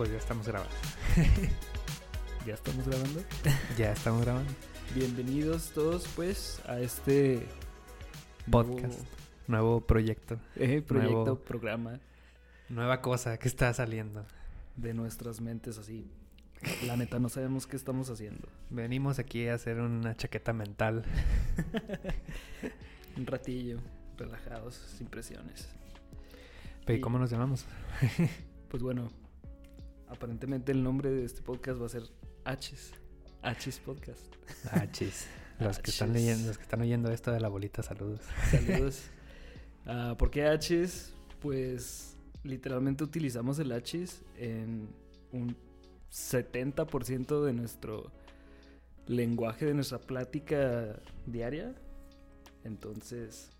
Pues ya estamos grabando. ¿Ya estamos grabando? ya estamos grabando. Bienvenidos todos pues a este podcast, nuevo, proyecto. Eh, proyecto, programa. Nueva cosa que está saliendo. De nuestras mentes así. La neta no sabemos qué estamos haciendo. Venimos aquí a hacer una chaqueta mental. Un ratillo, relajados, sin presiones. ¿Y cómo nos llamamos? pues bueno, aparentemente el nombre de este podcast va a ser H's. H's Podcast. H's. Los que están leyendo, los que están oyendo esto de la bolita, saludos. Saludos. uh, ¿Por qué H's? Pues literalmente utilizamos el H's en un 70% de nuestro lenguaje, de nuestra plática diaria. Entonces,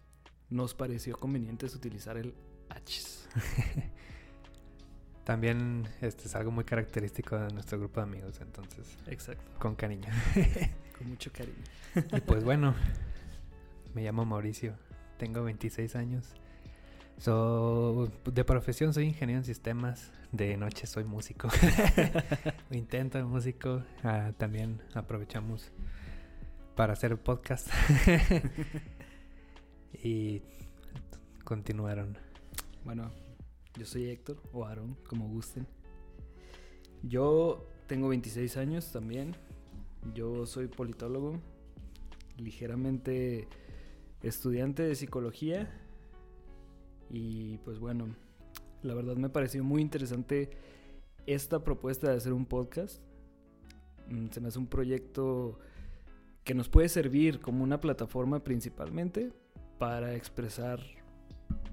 nos pareció conveniente utilizar el H's. También este es algo muy característico de nuestro grupo de amigos, entonces. Exacto. Con cariño. con mucho cariño. y pues bueno, me llamo Mauricio, tengo 26 años. So, de profesión soy ingeniero en sistemas, de noche soy músico. Intento músico, ah, también aprovechamos para hacer podcast. y continuaron. Bueno, yo soy Héctor o Aaron, como gusten. Yo tengo 26 años también. Yo soy politólogo, ligeramente estudiante de psicología. Y pues bueno, la verdad me pareció muy interesante esta propuesta de hacer un podcast. Mm, se me hace un proyecto que nos puede servir como una plataforma principalmente para expresar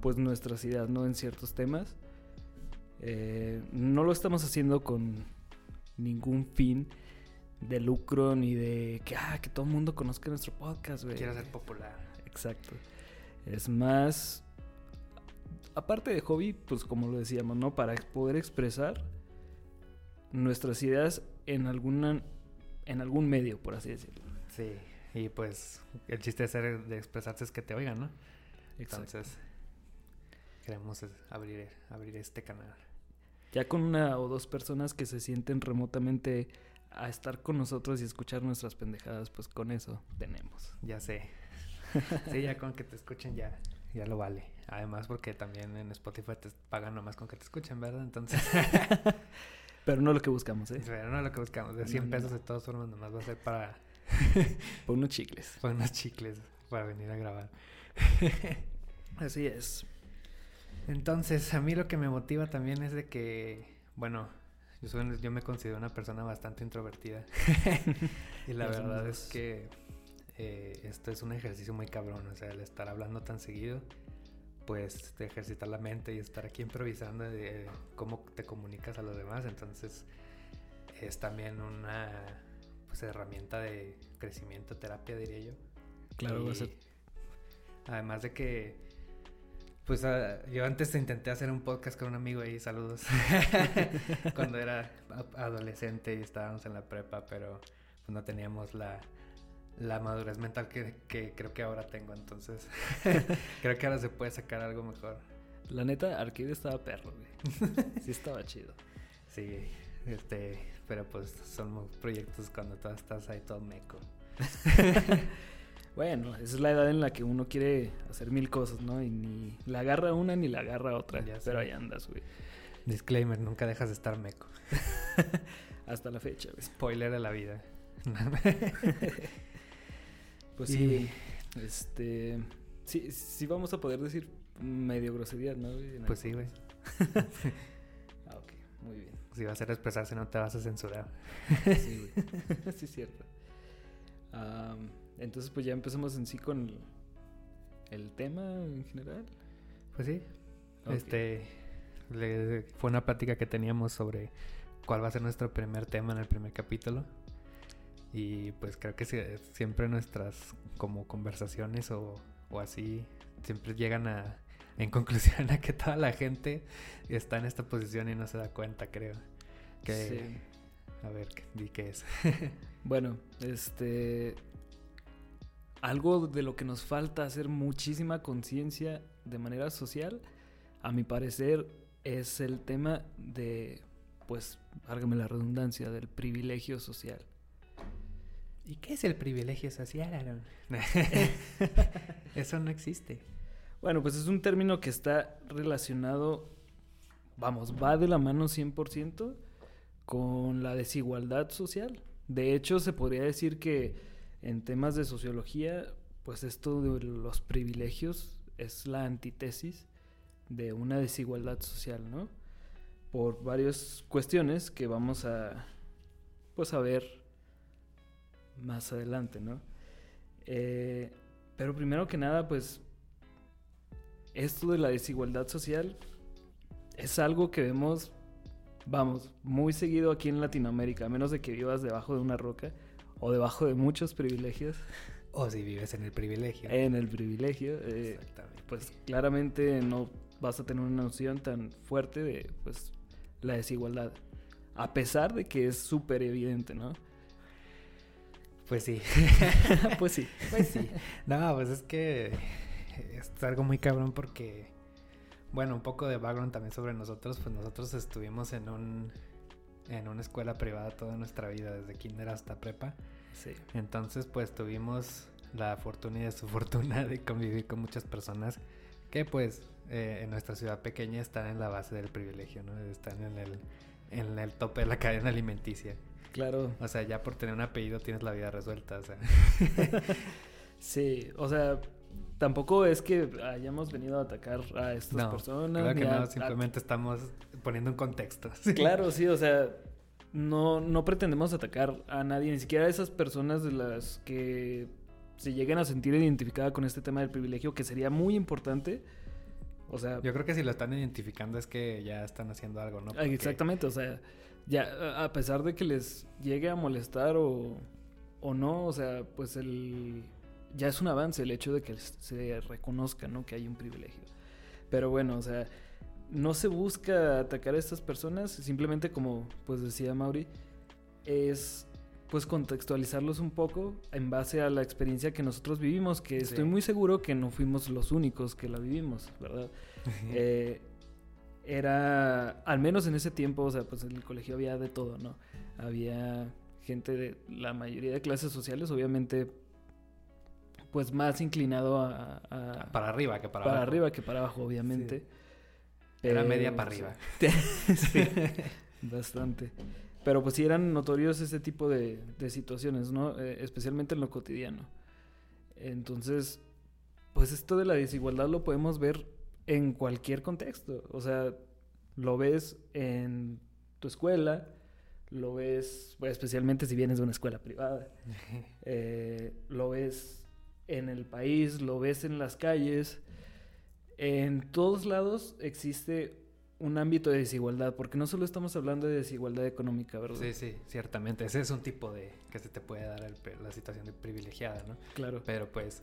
pues nuestras ideas no en ciertos temas. Eh, no lo estamos haciendo con ningún fin de lucro ni de que ah, que todo el mundo conozca nuestro podcast güey. Quiero ser popular. Exacto. Es más aparte de hobby pues como lo decíamos no para poder expresar nuestras ideas en alguna en algún medio por así decirlo. Sí y pues el chiste de, ser, de expresarse es que te oigan no entonces queremos abrir, abrir este canal. Ya con una o dos personas que se sienten remotamente a estar con nosotros y escuchar nuestras pendejadas, pues con eso tenemos. Ya sé. sí, ya con que te escuchen ya, ya lo vale. Además porque también en Spotify te pagan nomás con que te escuchen, ¿verdad? Entonces... Pero no lo que buscamos, ¿eh? Pero no lo que buscamos. De 100 pesos de todas formas nomás va a ser para... para unos chicles. Para unos chicles para venir a grabar. Así es. Entonces, a mí lo que me motiva también es de que, bueno, yo, soy, yo me considero una persona bastante introvertida. y la verdad es que eh, esto es un ejercicio muy cabrón, o sea, el estar hablando tan seguido, pues de ejercitar la mente y estar aquí improvisando de cómo te comunicas a los demás, entonces es también una pues, herramienta de crecimiento, terapia, diría yo. Claro, Además de que pues ah, yo antes intenté hacer un podcast con un amigo ahí, saludos, cuando era adolescente y estábamos en la prepa, pero pues no teníamos la, la madurez mental que, que, creo que ahora tengo, entonces creo que ahora se puede sacar algo mejor. La neta, Arcade estaba perro, güey. Sí estaba chido. Sí, este, pero pues son proyectos cuando tú estás ahí todo meco. Bueno, esa es la edad en la que uno quiere hacer mil cosas, ¿no? Y ni la agarra una ni la agarra otra. pero ahí andas, güey. Disclaimer, nunca dejas de estar meco. Hasta la fecha, güey. Spoiler de la vida. pues sí, este... Sí, sí vamos a poder decir medio grosería, ¿no? Pues sí, güey. ah, ok, muy bien. Si vas a expresarse no te vas a censurar. sí, güey. sí, es cierto. Entonces, pues ya empezamos en sí con el, tema en general. Pues sí. Este fue una plática que teníamos sobre cuál va a ser nuestro primer tema en el primer capítulo. Y pues creo que siempre nuestras como conversaciones o, así siempre llegan a en conclusión a que toda la gente está en esta posición y no se da cuenta, creo. Que a ver, di qué es. bueno, este algo de lo que nos falta hacer muchísima conciencia de manera social, a mi parecer, es el tema de pues, válgame la redundancia, del privilegio social. ¿Y qué es el privilegio social, Aaron? Eso no existe. Bueno, pues es un término que está relacionado, vamos, va de la mano 100% con la desigualdad social. De hecho, se podría decir que en temas de sociología, pues esto de los privilegios es la antítesis de una desigualdad social, ¿no? Por varias cuestiones que vamos a, pues, a ver más adelante, ¿no? Eh, pero primero que nada, pues, esto de la desigualdad social es algo que vemos, vamos, muy seguido aquí en Latinoamérica, a menos de que vivas debajo de una roca o debajo de muchos privilegios. O si vives en el privilegio. En el privilegio. Eh, pues claramente no vas a tener una noción tan fuerte de pues la desigualdad. A pesar de que es súper evidente, ¿no? Pues sí. pues sí. Pues sí. No, pues es que es algo muy cabrón porque, bueno, un poco de background también sobre nosotros, pues nosotros estuvimos en un en una escuela privada toda nuestra vida, desde kinder hasta prepa. Sí. Entonces, pues tuvimos la fortuna y desfortuna de convivir con muchas personas que, pues, eh, en nuestra ciudad pequeña están en la base del privilegio, ¿no? Están en el, en el tope de la cadena alimenticia. Claro. O sea, ya por tener un apellido tienes la vida resuelta, o sea. sí, o sea, tampoco es que hayamos venido a atacar a estas personas. Claro que no, simplemente estamos poniendo un contexto. Claro, sí, o sea, no, no pretendemos atacar a nadie, ni siquiera a esas personas de las que se lleguen a sentir identificadas con este tema del privilegio, que sería muy importante. O sea, yo creo que si lo están identificando es que ya están haciendo algo, ¿no? Exactamente, o sea, ya a pesar de que les llegue a molestar o, o no, o sea, pues el ya es un avance el hecho de que se reconozca, ¿no? Que hay un privilegio. Pero bueno, o sea, no se busca atacar a estas personas, simplemente como pues decía Mauri, es pues contextualizarlos un poco en base a la experiencia que nosotros vivimos, que estoy muy seguro que no fuimos los únicos que la vivimos, ¿verdad? Eh, era, al menos en ese tiempo, o sea, pues en el colegio había de todo, ¿no? Había gente de la mayoría de clases sociales, obviamente pues más inclinado a, para arriba que para, para abajo. arriba que para abajo, obviamente. Era media para arriba. sí, bastante. Pero pues sí eran notorios ese tipo de, situaciones, ¿no? Eh, especialmente en lo cotidiano. Entonces, pues esto de la desigualdad lo podemos ver en cualquier contexto. O sea, lo ves en tu escuela, lo ves, especialmente si vienes de una escuela privada, eh, lo ves en el país, lo ves en las calles. En todos lados existe un ámbito de desigualdad, porque no solo estamos hablando de desigualdad económica, ¿verdad? Sí, sí, ciertamente. Ese es un tipo de que se te puede dar la situación de privilegiada, ¿no? Claro. Pero pues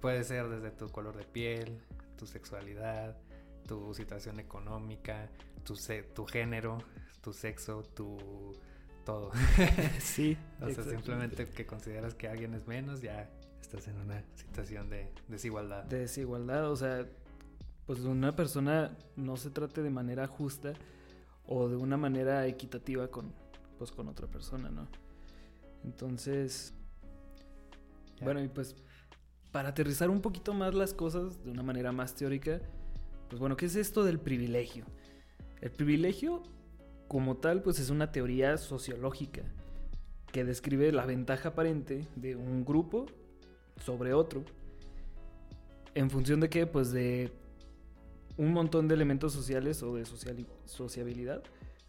puede ser desde tu color de piel, tu sexualidad, tu situación económica, tu, tu género, tu sexo, tu todo. sí. o sea, simplemente que consideras que alguien es menos, ya estás en una situación de desigualdad. De desigualdad, o sea, pues una persona no se trate de manera justa o de una manera equitativa con, pues, con otra persona, ¿no? Entonces, bueno, y pues para aterrizar un poquito más las cosas de una manera más teórica, pues bueno, ¿qué es esto del privilegio? El privilegio como tal, pues es una teoría sociológica que describe la ventaja aparente de un grupo sobre otro. ¿En función de qué? Pues de un montón de elementos sociales o de sociabilidad,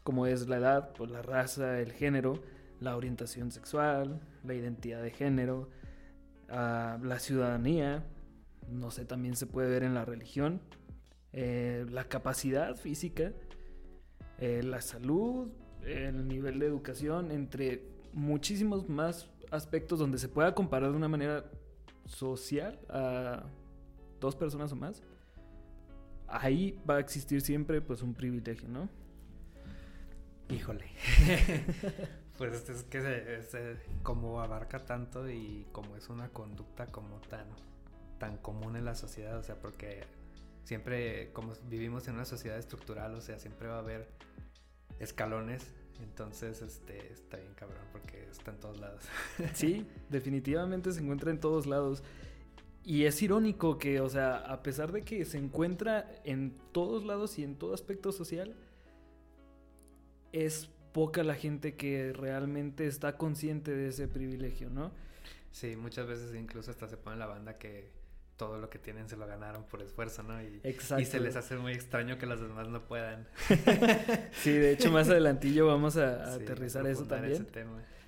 como es la edad, pues la raza, el género, la orientación sexual, la identidad de género, ah, la ciudadanía, no sé, también se puede ver en la religión, eh, la capacidad física, eh, la salud, el nivel de educación, entre muchísimos más aspectos donde se pueda comparar de una manera social a dos personas o más, ahí va a existir siempre pues un privilegio, ¿no? Híjole. pues es que es, como abarca tanto y como es una conducta como tan, tan común en la sociedad, o sea, porque siempre como vivimos en una sociedad estructural, o sea, siempre va a haber escalones. Entonces, este, está bien cabrón porque está en todos lados. Sí, definitivamente se encuentra en todos lados. Y es irónico que, o sea, a pesar de que se encuentra en todos lados y en todo aspecto social, es poca la gente que realmente está consciente de ese privilegio, ¿no? Sí, muchas veces incluso hasta se pone la banda que todo lo que tienen se lo ganaron por esfuerzo, ¿no? Y, y se les hace muy extraño que los demás no puedan. sí, de hecho más adelantillo vamos a, aterrizar eso también.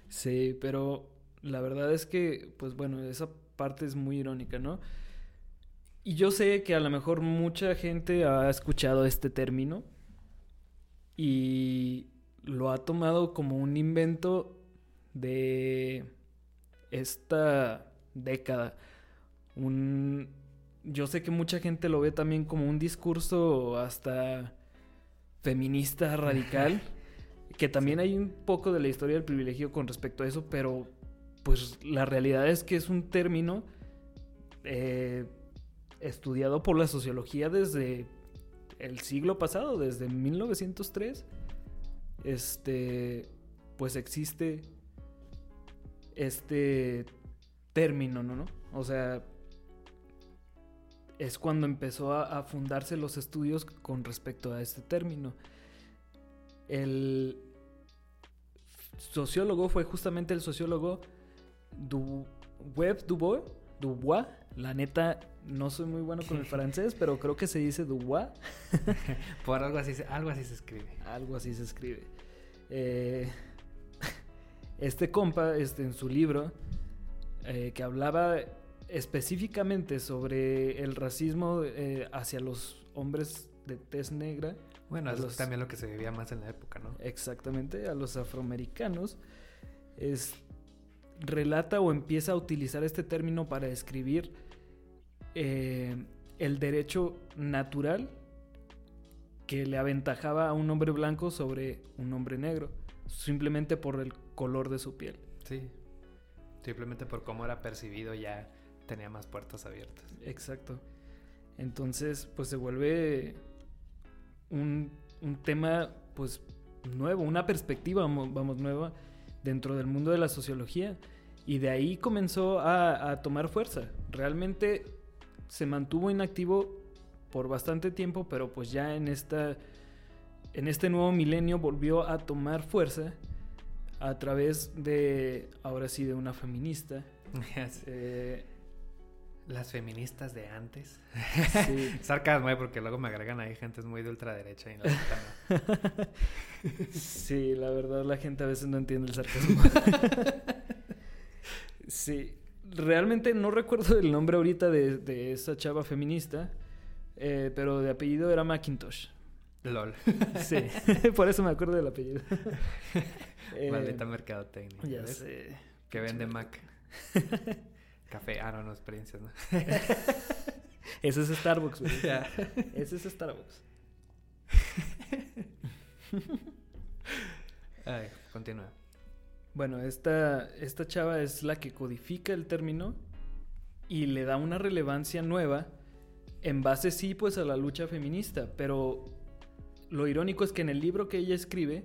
Sí, pero la verdad es que, pues bueno, esa parte es muy irónica, ¿no? Y yo sé que a lo mejor mucha gente ha escuchado este término y lo ha tomado como un invento de esta década. Un, yo sé que mucha gente lo ve también como un discurso hasta feminista radical, que también hay un poco de la historia del privilegio con respecto a eso, pero pues la realidad es que es un término eh, estudiado por la sociología desde el siglo pasado, desde 1903. Este, pues existe este término, ¿no? O sea, es cuando empezó a, fundarse los estudios con respecto a este término. El sociólogo fue justamente el sociólogo du Web Dubois, Dubois. La neta, no soy muy bueno con el francés, pero creo que se dice Dubois. Por algo así, algo así se escribe. Algo así se escribe. Eh, este compa, este, en su libro, eh, que hablaba específicamente sobre el racismo eh, hacia los hombres de tez negra. Bueno, eso es también lo que se vivía más en la época, ¿no? Exactamente, a los afroamericanos. Es, relata o empieza a utilizar este término para describir eh, el derecho natural que le aventajaba a un hombre blanco sobre un hombre negro, simplemente por el color de su piel. Sí, simplemente por cómo era percibido ya tenía más puertas abiertas. Exacto. Entonces, pues se vuelve un, tema, pues, nuevo, una perspectiva, vamos, nueva dentro del mundo de la sociología. Y de ahí comenzó a, a tomar fuerza. Realmente se mantuvo inactivo por bastante tiempo, pero pues ya en esta en este nuevo milenio volvió a tomar fuerza a través de ahora sí de una feminista. Eh, las feministas de antes. Sí. Sarcasmo, ¿eh? porque luego me agregan ahí gente muy de ultraderecha y no. sí, la verdad la gente a veces no entiende el sarcasmo. sí, realmente no recuerdo el nombre ahorita de, de esa chava feminista, eh, pero de apellido era Macintosh. LOL. Sí, por eso me acuerdo del apellido. eh, Maldita mercadotecnia. Ya sé. Que vende Mac. Café. Ah, no, no, experiencias, ¿no? Ese es Starbucks, güey. Ese es Starbucks. Ay, continúa. Bueno, esta, esta chava es la que codifica el término y le da una relevancia nueva en base sí pues a la lucha feminista, pero lo irónico es que en el libro que ella escribe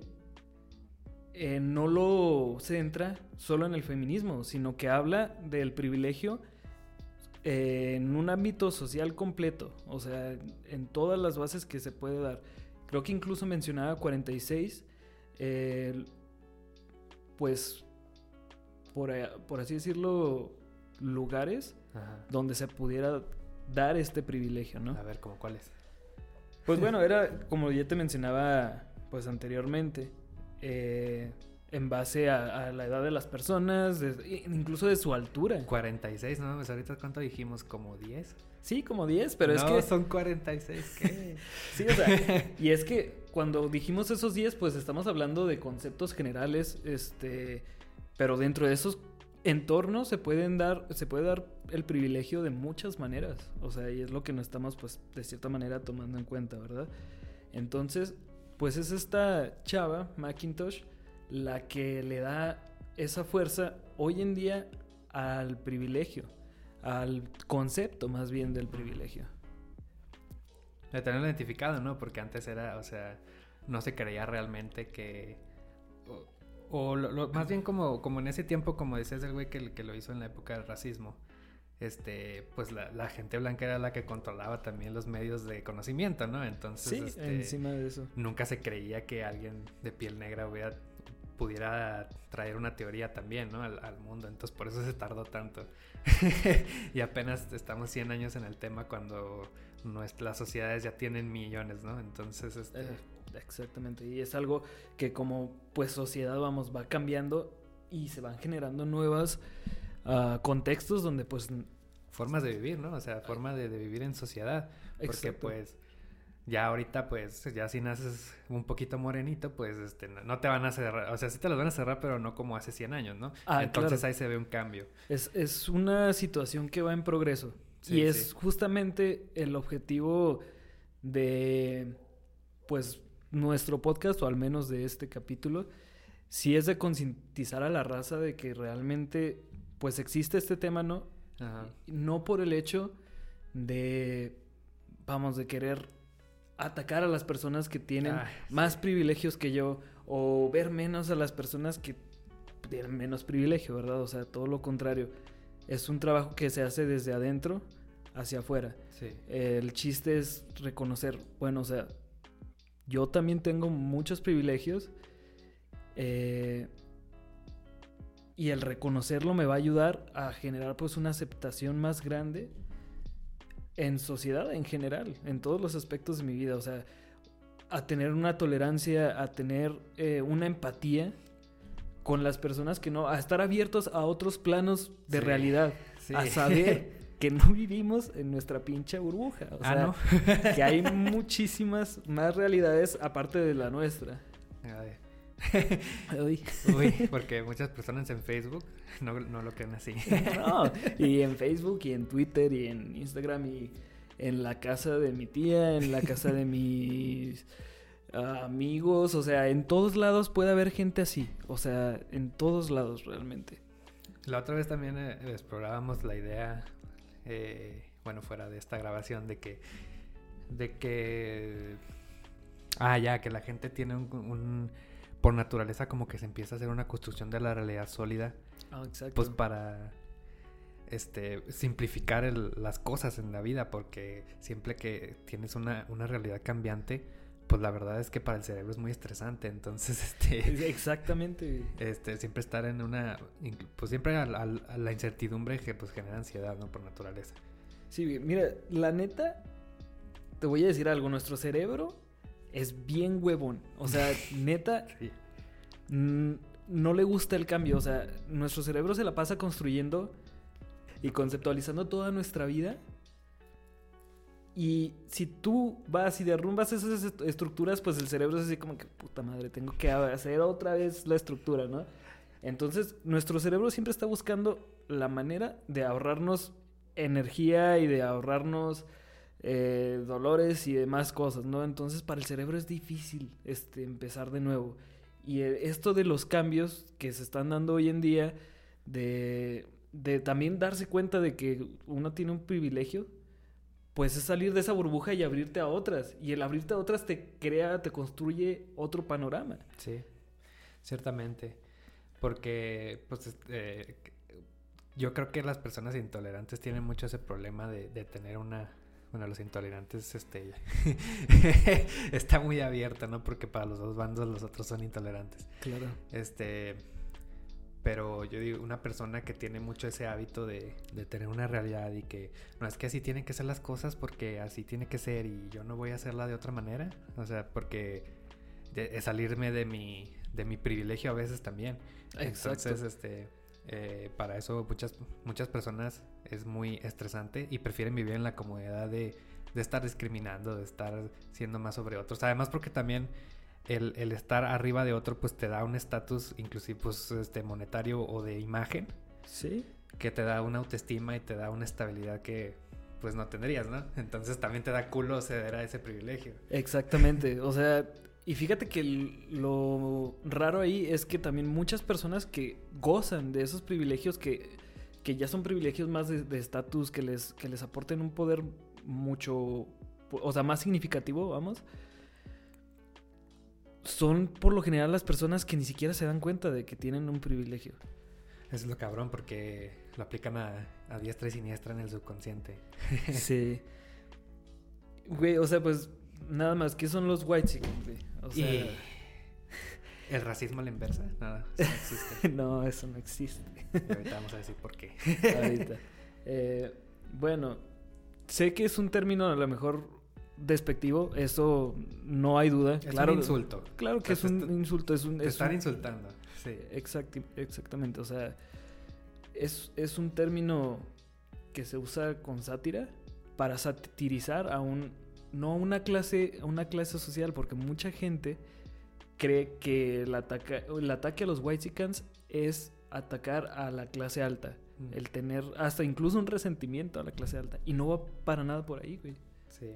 eh, no lo centra solo en el feminismo, sino que habla del privilegio eh, en un ámbito social completo, o sea, en todas las bases que se puede dar. Creo que incluso mencionaba 46, eh, pues, por, por, así decirlo, lugares donde se pudiera dar este privilegio, ¿no? A ver, ¿cómo cuáles? Pues bueno, era como ya te mencionaba pues anteriormente, eh, en base a, la edad de las personas, incluso de su altura. 46, ¿no? Pues ahorita cuánto dijimos, como 10. Sí, como 10, pero es que... son 46, ¿qué? sí, o sea, y es que cuando dijimos esos 10, pues estamos hablando de conceptos generales, este, pero dentro de esos entornos se pueden dar, se puede dar el privilegio de muchas maneras. O sea, y es lo que no estamos, pues, de cierta manera tomando en cuenta, ¿verdad? Entonces, pues es esta chava, Macintosh, la que le da esa fuerza hoy en día al privilegio, al concepto más bien del privilegio. De tenerlo identificado, ¿no? Porque antes era, o sea, no se creía realmente que... O, más bien como, como en ese tiempo, como decías el güey que lo hizo en la época del racismo, este, pues la, gente blanca era la que controlaba también los medios de conocimiento, ¿no? Entonces, sí, este, encima de eso. Nunca se creía que alguien de piel negra hubiera pudiera traer una teoría también, ¿no? Al, mundo. Entonces por eso se tardó tanto. y apenas estamos 100 años en el tema cuando nuestras sociedades ya tienen millones, ¿no? Entonces, este... Eh, exactamente. Y es algo que como pues sociedad, vamos, va cambiando y se van generando nuevos ah, contextos donde pues... Formas de vivir, ¿no? O sea, forma de, vivir en sociedad. Porque pues ya ahorita, pues, ya si naces un poquito morenito, pues, este, no te van a cerrar, o sea, sí te los van a cerrar, pero no como hace 100 años, ¿no? Ah, Entonces ahí se ve un cambio. Es, es una situación que va en progreso. y es justamente el objetivo de, pues, nuestro podcast, o al menos de este capítulo, si es de concientizar a la raza de que realmente, pues, existe este tema, ¿no? No por el hecho de, vamos, de querer atacar a las personas que tienen más privilegios que yo o ver menos a las personas que tienen menos privilegio, ¿verdad? O sea, todo lo contrario. Es un trabajo que se hace desde adentro hacia afuera. Sí. El chiste es reconocer, bueno, o sea, yo también tengo muchos privilegios eh, y el reconocerlo me va a ayudar a generar pues una aceptación más grande en sociedad en general, en todos los aspectos de mi vida, o sea, a tener una tolerancia, a tener eh, una empatía con las personas que no, a estar abiertos a otros planos de realidad, a saber que no vivimos en nuestra pinche burbuja, o ah, sea, que hay muchísimas más realidades aparte de la nuestra. Uy. porque muchas personas en Facebook no, no lo creen así. no, y en Facebook y en Twitter y en Instagram y en la casa de mi tía, en la casa de mis amigos, o sea, en todos lados puede haber gente así, o sea, en todos lados realmente. La otra vez también eh, explorábamos la idea, eh, bueno, fuera de esta grabación, de que, de que, ah, ya, que la gente tiene un por naturaleza como que se empieza a hacer una construcción de la realidad sólida. Ah, exacto. Pues para este simplificar las cosas en la vida, porque siempre que tienes una, una, realidad cambiante, pues la verdad es que para el cerebro es muy estresante. Entonces, este. Exactamente. Este, siempre estar en una. Pues siempre a, la incertidumbre que pues genera ansiedad, ¿no? Por naturaleza. Sí, mira, la neta, te voy a decir algo. Nuestro cerebro es bien huevón. O sea, neta, no le gusta el cambio. O sea, nuestro cerebro se la pasa construyendo y conceptualizando toda nuestra vida. Y si tú vas y derrumbas esas estructuras, pues el cerebro es así como que, puta madre, tengo que hacer otra vez la estructura, ¿no? Entonces, nuestro cerebro siempre está buscando la manera de ahorrarnos energía y de ahorrarnos eh, dolores y demás cosas, ¿no? Entonces para el cerebro es difícil este, empezar de nuevo. Y eh, esto de los cambios que se están dando hoy en día, de, de también darse cuenta de que uno tiene un privilegio, pues es salir de esa burbuja y abrirte a otras. Y el abrirte a otras te crea, te construye otro panorama. Sí, ciertamente. Porque, pues, este, yo creo que las personas intolerantes tienen mucho ese problema de tener una, bueno, los intolerantes, este, está muy abierta, ¿no? Porque para los dos bandos los otros son intolerantes. Claro. Este, pero yo digo, una persona que tiene mucho ese hábito de, de, tener una realidad y que no es que así tienen que ser las cosas porque así tiene que ser y yo no voy a hacerla de otra manera, o sea, porque salirme de mi, de mi privilegio a veces también. Exacto. Entonces, este eh, para eso muchas, muchas personas es muy estresante y prefieren vivir en la comodidad de, estar discriminando, de estar siendo más sobre otros. Además porque también el, estar arriba de otro pues te da un estatus inclusive pues este monetario o de imagen. Sí. Que te da una autoestima y te da una estabilidad que pues no tendrías, ¿no? Entonces también te da culo ceder a ese privilegio. Exactamente. O sea, y fíjate que lo raro ahí es que también muchas personas que gozan de esos privilegios que, ya son privilegios más de estatus, que, les, que les aporten un poder mucho, o sea, más significativo, vamos. son por lo general las personas que ni siquiera se dan cuenta de que tienen un privilegio. Eso es lo cabrón porque lo aplican a, a diestra y siniestra en el subconsciente. sí. Güey, o sea, pues nada más, ¿qué son los white chickens, güey? O sea... Y- ¿El racismo a la inversa? Nada, eso no existe. no, eso no existe. Y ahorita vamos a decir por qué. Ahorita. Eh, bueno, sé que es un término a lo mejor despectivo, eso no hay duda. Es claro, un insulto. Claro que O sea, es un insulto, es un... Te es están un- insultando. Sí. Exacti- exactamente, o sea, es, es un término que se usa con sátira para satirizar a un no a una clase a una clase social porque mucha gente cree que el ataque el ataque a los whitexicans es atacar a la clase alta, Mm. el tener hasta incluso un resentimiento a la clase alta y no va para nada por ahí, güey. Sí.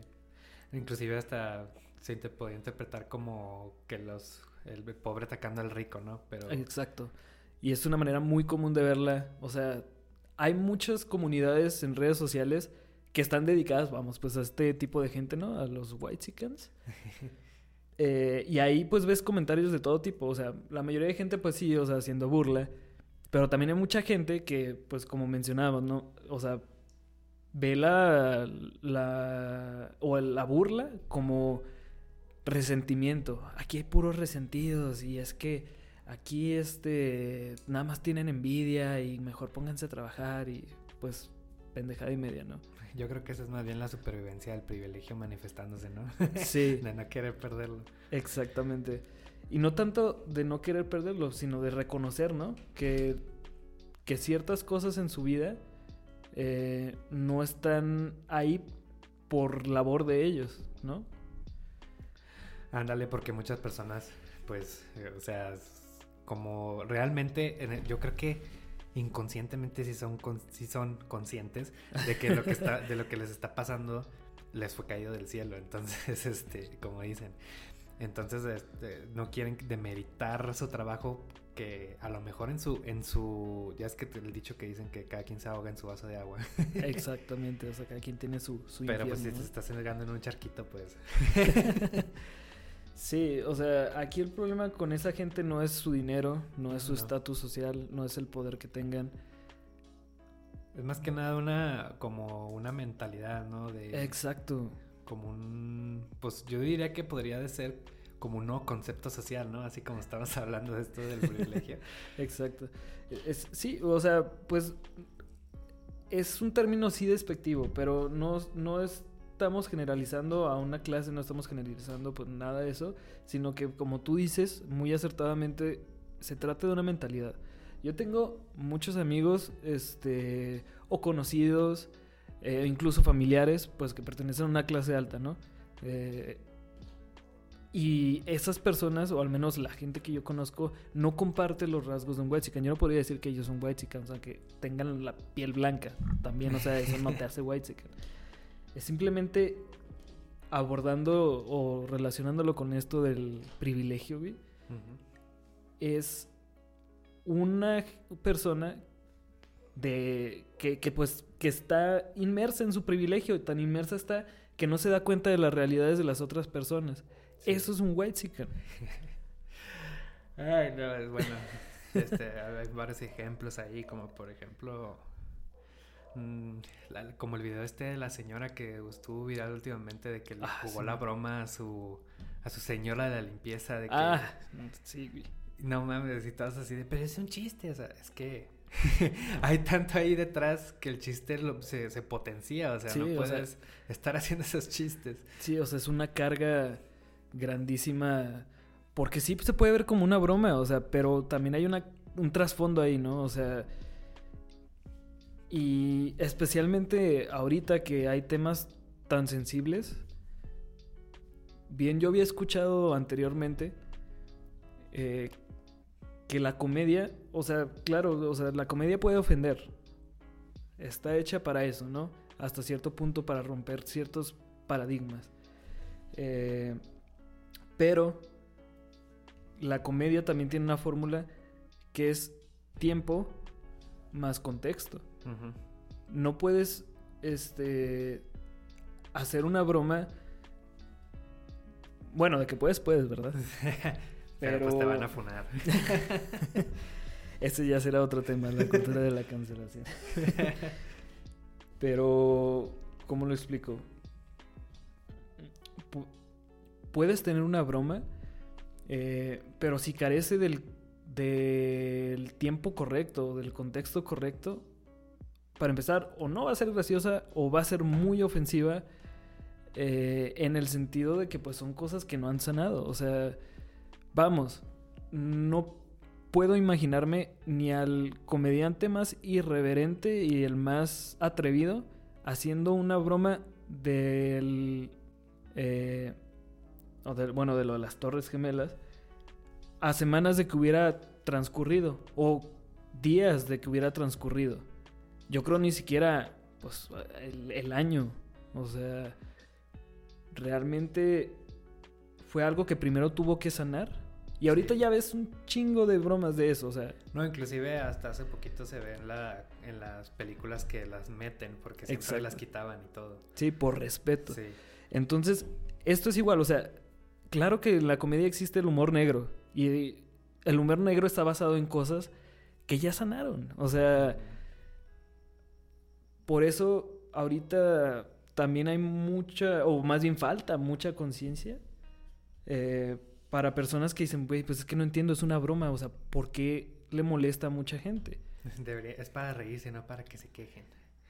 Inclusive hasta se te podía interpretar como que los el pobre atacando al rico, ¿no? Pero Exacto. Y es una manera muy común de verla. O sea, hay muchas comunidades en redes sociales que están dedicadas, vamos, pues a este tipo de gente, ¿no? A los whitexicans. Eh, y ahí pues ves comentarios de todo tipo. O sea, la mayoría de gente pues sí, o sea, haciendo burla. Pero también hay mucha gente que, pues como mencionábamos, ¿no? O sea, ve la, la, o la burla como resentimiento. Aquí hay puros resentidos y es que aquí este nada más tienen envidia y mejor pónganse a trabajar y pues pendejada y media, ¿no? Yo creo que esa es más bien la supervivencia del privilegio manifestándose, ¿no? Sí, de no querer perderlo. exactamente. Y no tanto de no querer perderlo, sino de reconocer, ¿no? Que, que ciertas cosas en su vida eh, no están ahí por labor de ellos, ¿no? Ándale, porque muchas personas, pues, eh, o sea, como realmente, yo creo que inconscientemente sí son, con- sí son conscientes de que lo que está, de lo que les está pasando les fue caído del cielo. Entonces, este, como dicen, entonces este, no quieren demeritar su trabajo que a lo mejor en su, en su, ya es que el dicho que dicen que cada quien se ahoga en su vaso de agua. Exactamente, o sea, cada quien tiene su, su Pero pues si te ¿no? estás ahogando en un charquito, pues Sí, o sea, aquí el problema con esa gente no es su dinero, no es su No. estatus social, no es el poder que tengan. es más que nada una, como una mentalidad, ¿no? De, Exacto. como un, pues yo diría que podría de ser como un nuevo concepto social, ¿no? Así como estamos hablando de esto del privilegio. Exacto. Es, sí, o sea, pues es un término sí despectivo, pero no, no estamos generalizando a una clase, no estamos generalizando pues nada de eso, sino que como tú dices muy acertadamente, se trata de una mentalidad. Yo tengo muchos amigos, este, o conocidos, eh, incluso familiares, pues que pertenecen a una clase alta, ¿no? Eh, y esas personas, o al menos la gente que yo conozco, no comparte los rasgos de un whitezican. Yo no podría decir que ellos son whitezicans, aunque tengan la piel blanca. También, o sea, eso no te hace whitezican. Es simplemente abordando o relacionándolo con esto del privilegio, güey. Es una persona de que, que, pues que está inmersa en su privilegio, tan inmersa está que no se da cuenta de las realidades de las otras personas. Sí. Eso es un whitezican. Ay, no, es bueno. Este, hay varios ejemplos ahí, como por ejemplo, la- como el video este de la señora que estuvo viral últimamente de que le Ah, jugó sí. la broma a su a su señora de la limpieza de que Ah, sí, güey. no mames y todas así de, pero es un chiste, o sea, es que hay tanto ahí detrás que el chiste lo- se, se potencia, o sea, Sí, no sea- puedes estar haciendo esos chistes. Sí, o sea, es una carga grandísima. Porque sí se puede ver como una broma, o sea, pero también hay una, un trasfondo ahí, ¿no? O sea. Y especialmente ahorita que hay temas tan sensibles. Bien, yo había escuchado anteriormente eh, que la comedia, o sea, claro, o sea, la comedia puede ofender. Está hecha para eso, ¿no? Hasta cierto punto para romper ciertos paradigmas. Eh, pero la comedia también tiene una fórmula que es tiempo más contexto. No puedes este, hacer una broma Bueno, de que puedes, puedes, ¿verdad? Pero, pues te van a funar. Este ya será otro tema, la cultura de la cancelación. Pero, ¿cómo lo explico? puedes tener una broma, eh, pero si carece del, del tiempo correcto, del contexto correcto, para empezar, o no va a ser graciosa o va a ser muy ofensiva eh, en el sentido de que pues son cosas que no han sanado. O sea, vamos, no puedo imaginarme ni al comediante más irreverente y el más atrevido haciendo una broma del... Eh, bueno, de lo de las Torres Gemelas, a semanas de que hubiera transcurrido, o días de que hubiera transcurrido. Yo creo ni siquiera, pues, el año. O sea, realmente fue algo que primero tuvo que sanar. Y ahorita ya ves un chingo de bromas de eso, o sea. No, inclusive hasta hace poquito se ve en, la, en las películas que las meten porque siempre las quitaban y todo. Sí, por respeto. Sí. Entonces, esto es igual, o sea, claro que en la comedia existe el humor negro. Y el humor negro está basado en cosas que ya sanaron. O sea, por eso ahorita también hay mucha, o más bien falta mucha conciencia eh, para personas que dicen, güey, pues es que no entiendo, es una broma, o sea, ¿por qué le molesta a mucha gente? es para reírse, no para que se quejen.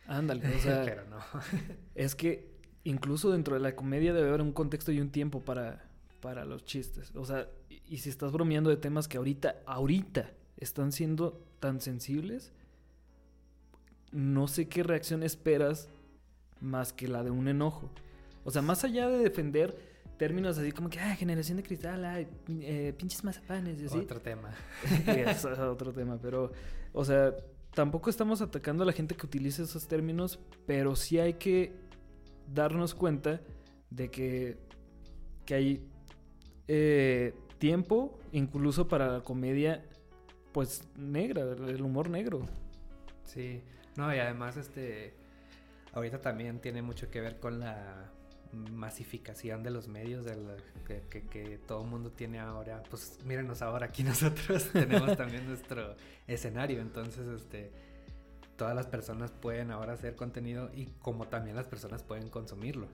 Ándale, o sea, Pero no. es que incluso dentro de la comedia debe haber un contexto y un tiempo para, para los chistes. O sea, y, y si estás bromeando de temas que ahorita, ahorita están siendo tan sensibles, no sé qué reacción esperas más que la de un enojo. O sea, más allá de defender términos así como que, ah, generación de cristal, ay, eh, pinches mazapanes y así. Otro tema. es otro tema, pero, o sea, tampoco estamos atacando a la gente que utiliza esos términos, pero sí hay que darnos cuenta de que, que hay eh, tiempo incluso para la comedia, pues, negra, el humor negro. Sí, no, y además, este ahorita también tiene mucho que ver con la masificación de los medios de que, todo el mundo tiene ahora. Pues mírenos ahora aquí nosotros tenemos también nuestro escenario. Entonces este todas las personas pueden ahora hacer contenido y como también las personas pueden consumirlo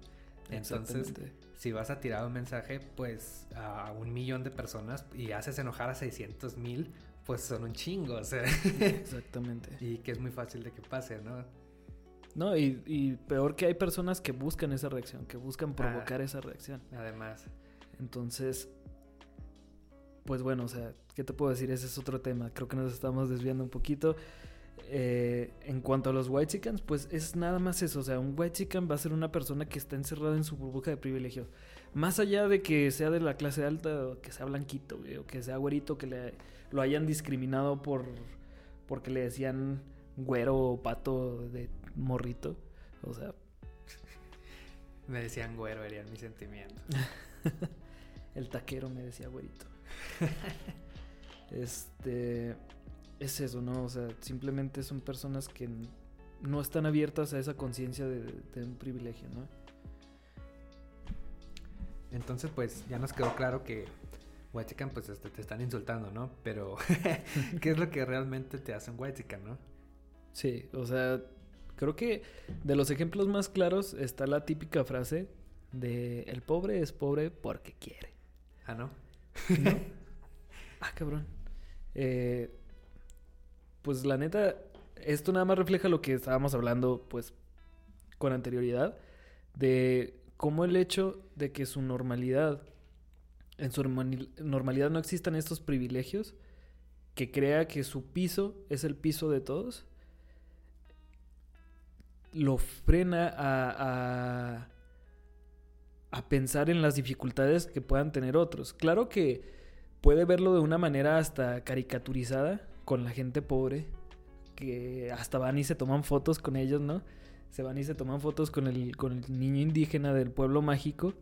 entonces si vas a tirar un mensaje pues a un millón de personas y haces enojar a 600 mil pues son un chingo o sea exactamente y que es muy fácil de que pase no no, y, peor que hay personas que buscan esa reacción, que buscan provocar ah, esa reacción. Además. Entonces, pues bueno, o sea, ¿qué te puedo decir? Ese es otro tema. Creo que nos estamos desviando un poquito. Eh, en cuanto a los white chickens, pues es nada más eso. O sea, un white chicken va a ser una persona que está encerrada en su burbuja de privilegios. Más allá de que sea de la clase alta, o que sea blanquito, o que sea güerito, que le, lo hayan discriminado por porque le decían güero o pato de morrito. O sea. me decían güero, eran mis sentimientos. El taquero me decía güerito. este. Es eso, ¿no? O sea, simplemente son personas que no están abiertas a esa conciencia de, un privilegio, ¿no? Entonces, pues ya nos quedó claro que Whitezican, pues este, te están insultando, ¿no? Pero, ¿qué es lo que realmente te hace un Whitezican, no? Sí, o sea, Creo que de los ejemplos más claros está la típica frase de el pobre es pobre porque quiere. Ah, ¿no? ah, cabrón. Eh, pues la neta, esto nada más refleja lo que estábamos hablando, pues, con anterioridad, de cómo el hecho de que su normalidad, en su normalidad no existan estos privilegios, que crea que su piso es el piso de todos, lo frena a, a, pensar en las dificultades que puedan tener otros. Claro que puede verlo de una manera hasta caricaturizada con la gente pobre, que hasta van y se toman fotos con ellos, ¿no? Se van y se toman fotos con el, con el niño indígena del pueblo mágico.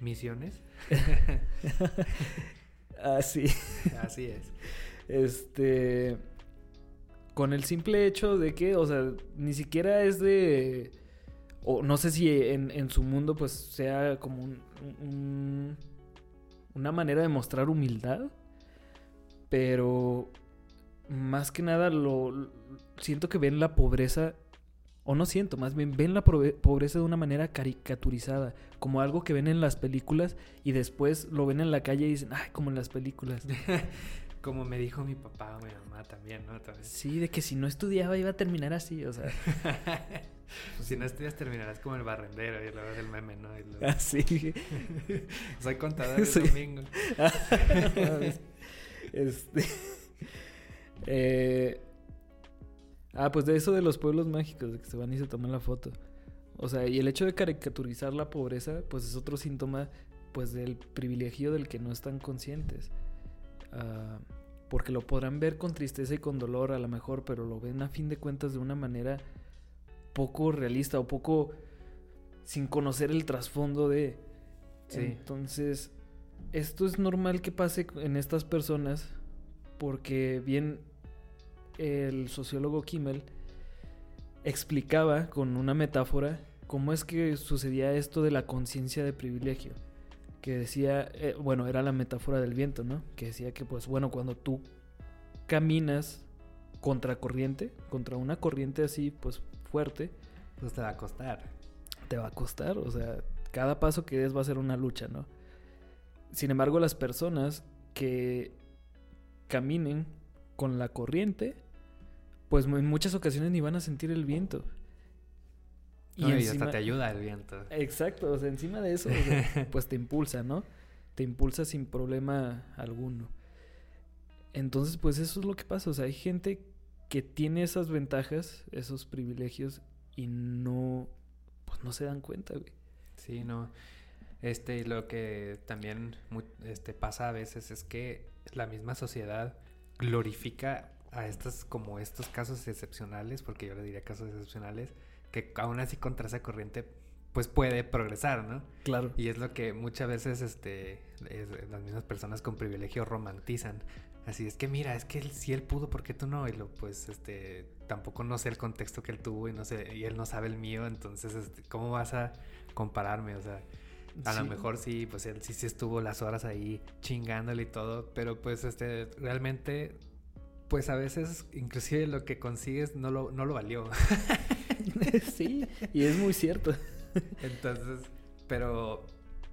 ¿Misiones? Así. Así es. Este con el simple hecho de que, o sea, ni siquiera es de... O no sé si en, su mundo pues sea como un, una manera de mostrar humildad, pero más que nada lo siento que ven la pobreza o no siento, más bien ven la pobreza de una manera caricaturizada, como algo que ven en las películas y después lo ven en la calle y dicen, ay, como en las películas. como me dijo mi papá o mi mamá también, ¿no? Sí, de que si no estudiaba iba a terminar así, o sea. pues si no estudias terminarás como el barrendero y luego del meme, ¿no? Ah, sí. Soy contador el domingo. este. Eh, Ah, pues de eso de los pueblos mágicos, de que se van y se toman la foto. O sea, y el hecho de caricaturizar la pobreza, pues es otro síntoma, pues del privilegio del que no están conscientes. Ah, porque lo podrán ver con tristeza y con dolor a lo mejor, pero lo ven a fin de cuentas de una manera poco realista o poco sin conocer el trasfondo de... Entonces, esto es normal que pase en estas personas porque bien el sociólogo Kimmel explicaba con una metáfora cómo es que sucedía esto de la conciencia de privilegio. Que decía, eh, bueno, era la metáfora del viento, ¿no? Que decía que, pues, bueno, cuando tú caminas contra corriente, contra una corriente así, pues, fuerte. Pues te va a costar. Te va a costar, o sea, cada paso que des va a ser una lucha, ¿no? Sin embargo, las personas que caminen con la corriente, pues en muchas ocasiones ni van a sentir el viento. Y, hasta te ayuda el viento. Exacto, o sea, encima de eso, pues te impulsa, ¿no? Te impulsa sin problema alguno. Entonces, pues eso es lo que pasa. O sea, hay gente que tiene esas ventajas, esos privilegios, y no, pues no se dan cuenta, güey. Sí, no. Este, lo que también este, pasa a veces es que la misma sociedad glorifica a estos como estos casos excepcionales, porque yo le diría casos excepcionales, que aún así contra esa corriente pues puede progresar, ¿no? Claro. Y es lo que muchas veces este las mismas personas con privilegio romantizan. Así es que mira, es que él, si él pudo, ¿por qué tú no? Y lo, pues este tampoco no sé el contexto que él tuvo y no sé y él no sabe el mío, entonces este, ¿cómo vas a compararme? O sea, a lo mejor sí, pues él sí, sí estuvo las horas ahí chingándole y todo, pero pues este, realmente, pues a veces inclusive lo que consigues no lo, no lo valió. sí, y es muy cierto. Entonces, pero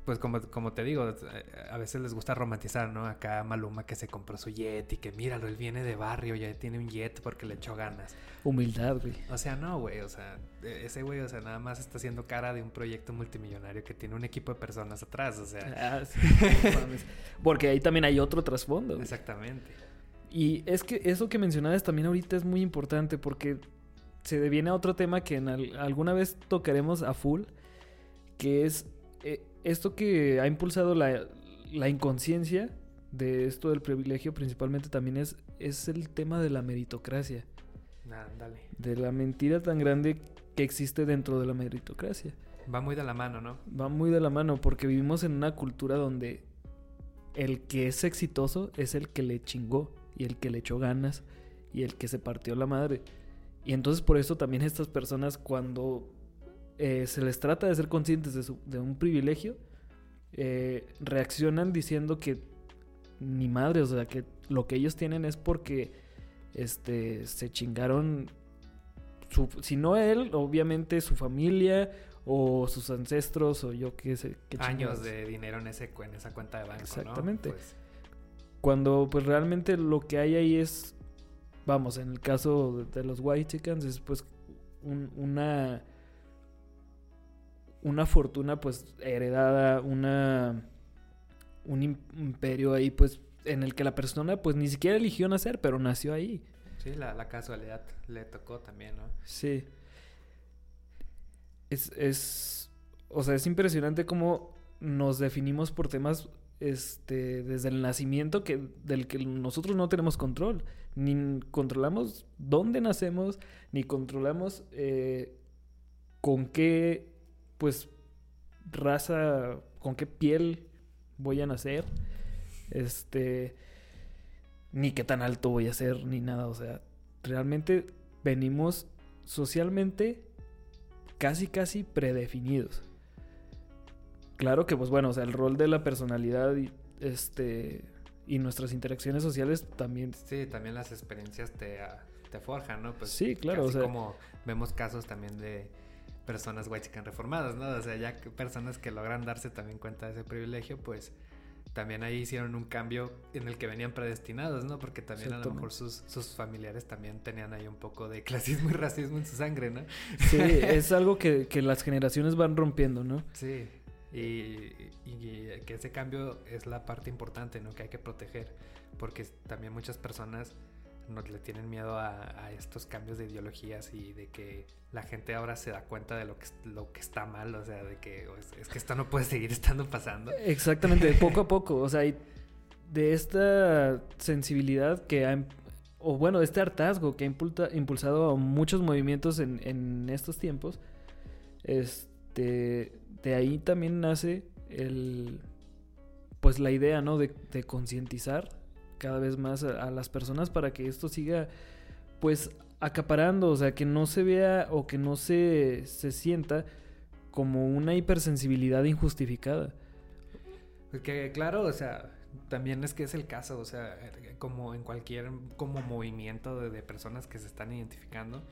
pues como, como te digo, a veces les gusta romantizar, ¿no? Acá Maluma que se compró su jet y que míralo, él viene de barrio, ya tiene un jet porque le echó ganas. Humildad, güey. O sea, no, güey, o sea, e, ese güey, o sea, nada más está haciendo cara de un proyecto multimillonario que tiene un equipo de personas atrás, o sea. Ah, porque ahí también hay otro trasfondo. Exactamente. Y es que eso que mencionabas también ahorita es muy importante porque se deviene a otro tema que en alguna vez tocaremos a full, que es eh, esto que ha impulsado la, inconsciencia de esto del privilegio principalmente también es, es el tema de la meritocracia. De la mentira tan grande que existe dentro de la meritocracia. Va muy de la mano, ¿no? Va muy de la mano porque vivimos en una cultura donde el que es exitoso es el que le chingó y el que le echó ganas y el que se partió la madre. Y entonces por eso también estas personas cuando eh, se les trata de ser conscientes de, un privilegio, eh, reaccionan diciendo que ni madre, o sea, que lo que ellos tienen es porque este, se chingaron, su, si no él, obviamente su familia o sus ancestros o yo qué sé. Qué Años de dinero en, ese, en esa cuenta de banco. Exactamente. Pues Cuando pues realmente lo que hay ahí es, vamos, en el caso de, los White Chickens es pues una una fortuna pues heredada, una un imperio ahí pues en el que la persona pues ni siquiera eligió nacer, pero nació ahí. Sí, la, casualidad le tocó también, ¿no? Sí. Es, es, o sea, es impresionante cómo nos definimos por temas este, desde el nacimiento que, del que nosotros no tenemos control. Ni controlamos dónde nacemos, ni controlamos eh, con qué pues, raza, con qué piel voy a nacer, este, ni qué tan alto voy a ser, ni nada, o sea, realmente venimos socialmente casi, casi predefinidos. Claro que, pues bueno, o sea, el rol de la personalidad este y nuestras interacciones sociales también. Sí, también las experiencias te, ah, te forjan, ¿no? Pues sí, claro. o sea, como vemos casos también de personas white reformadas, ¿no? O sea, ya personas que logran darse también cuenta de ese privilegio, pues también ahí hicieron un cambio en el que venían predestinados, ¿no? Porque también a lo mejor sus, sus familiares también tenían ahí un poco de clasismo y racismo en su sangre, ¿no? Sí, es algo que, que las generaciones van rompiendo, ¿no? Sí, y, que ese cambio es la parte importante, ¿no? Que hay que proteger, porque también muchas personas no le tienen miedo a, estos cambios de ideologías y de que la gente ahora se da cuenta de lo que, lo que está mal, o sea, de que es, que esto no puede seguir estando pasando. Exactamente, poco a poco, o sea, de esta sensibilidad que ha, o bueno, de este hartazgo que ha impulsado a muchos movimientos en, en estos tiempos, este, de ahí también nace el, pues la idea, ¿no? De, de concientizar cada vez más a, las personas para que esto siga pues acaparando, o sea, que no se vea o que no se, se sienta como una hipersensibilidad injustificada. Porque claro, o sea, también es que es el caso, o sea, como en cualquier como movimiento de, de personas que se están identificando,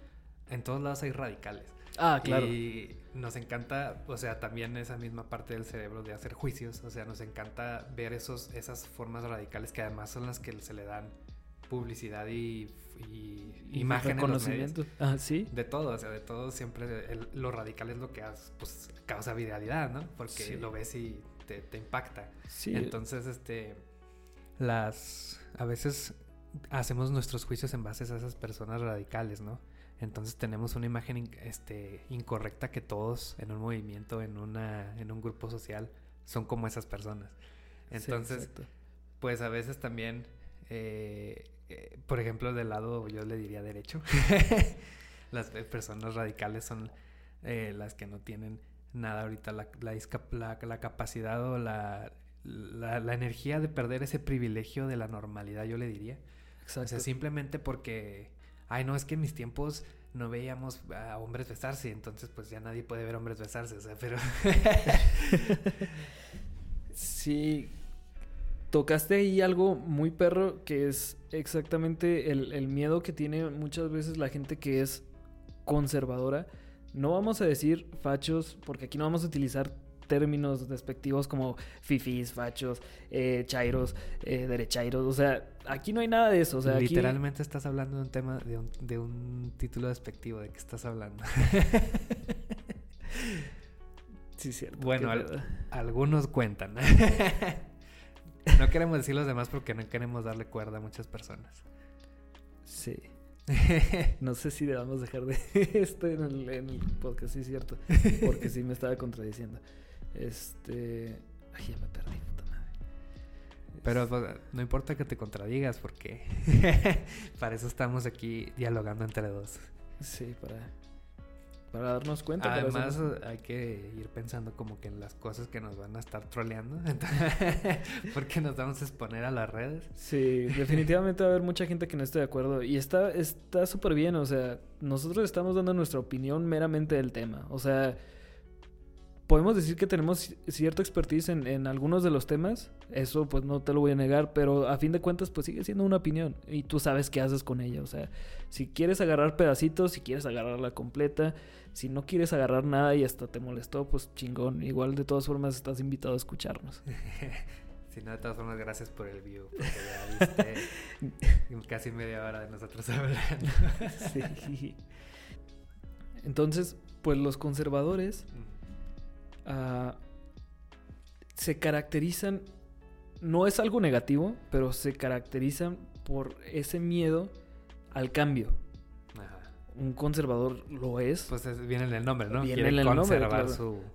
en todos lados hay radicales. Ah, claro. Y nos encanta, o sea, también esa misma parte del cerebro de hacer juicios, o sea, nos encanta ver esos, esas formas radicales que además son las que se le dan publicidad y, y, imagen conocimiento. Ah, sí. De todo, o sea, de todo siempre lo radical es lo que pues, causa viralidad, ¿no? Porque lo ves y te, te impacta. Sí. Entonces, este, las, a veces hacemos nuestros juicios en base a esas personas radicales, ¿no? Entonces tenemos una imagen este, incorrecta que todos en un movimiento, en, una, en un grupo social, son como esas personas. Entonces, pues a veces también, eh, eh, por ejemplo, del lado yo le diría derecho, las personas radicales son eh, las que no tienen nada ahorita, la, la, la capacidad o la, la, energía de perder ese privilegio de la normalidad, yo le diría. Exacto. O sea, simplemente porque ay, no, es que en mis tiempos no veíamos a hombres besarse, entonces pues ya nadie puede ver hombres besarse, o sea, pero... sí, tocaste ahí algo muy perro que es exactamente el, el, miedo que tiene muchas veces la gente que es conservadora. No vamos a decir fachos, porque aquí no vamos a utilizar términos despectivos como fifis, fachos, eh, chairos, eh, derechairos. O sea, aquí no hay nada de eso. O sea, Literalmente estás hablando de un tema, de un, de un título despectivo. ¿De qué estás hablando? sí, cierto. Bueno, algunos cuentan. no queremos decir los demás porque no queremos darle cuerda a muchas personas. Sí. no sé si debamos dejar de esto en el, en el podcast, sí es cierto, porque sí me estaba contradiciendo. Este. Ay, ya me perdí, puta madre. Pero pues, no importa que te contradigas, porque para eso estamos aquí dialogando entre dos. Sí, para, para darnos cuenta. Además, hay que ir pensando como que en las cosas que nos van a estar troleando. porque nos vamos a exponer a las redes. Sí, definitivamente va a haber mucha gente que no esté de acuerdo. Y está súper bien. O sea, nosotros estamos dando nuestra opinión meramente del tema. O sea podemos decir que tenemos cierta expertise en, algunos de los temas, eso pues no te lo voy a negar, pero a fin de cuentas pues sigue siendo una opinión y tú sabes qué haces con ella, o sea, si quieres agarrar pedacitos, si quieres agarrarla completa, si no quieres agarrar nada y hasta te molestó, pues chingón, igual de todas formas estás invitado a escucharnos. si no, de todas formas, gracias por el view, porque ya viste casi media hora de nosotros hablando. sí. Entonces, pues los conservadores... Ah, se caracterizan, no es algo negativo, pero se caracterizan por ese miedo al cambio. Un conservador lo es. Pues viene en el nombre, ¿no? Viene en el nombre.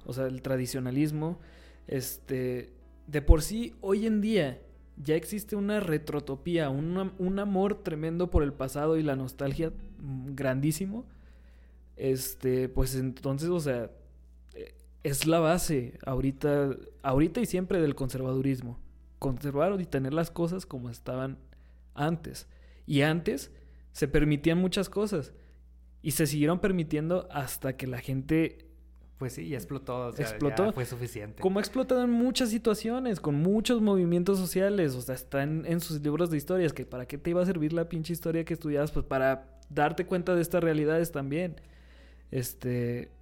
O sea, el tradicionalismo. Este. De por sí, hoy en día ya existe una retrotopía, un amor tremendo por el pasado y la nostalgia mm, grandísimo. Este, pues entonces, o sea, es la base ahorita, ahorita y siempre del conservadurismo. Conservar y tener las cosas como estaban antes. Y antes se permitían muchas cosas. Y se siguieron permitiendo hasta que la gente Pues sí, ya explotó, o sea, Explotó. ya fue suficiente. Como ha explotado en muchas situaciones, con muchos movimientos sociales, o sea, está en, en sus libros de historias, que para qué te iba a servir la pinche historia que estudiabas, pues para darte cuenta de estas realidades también. Este,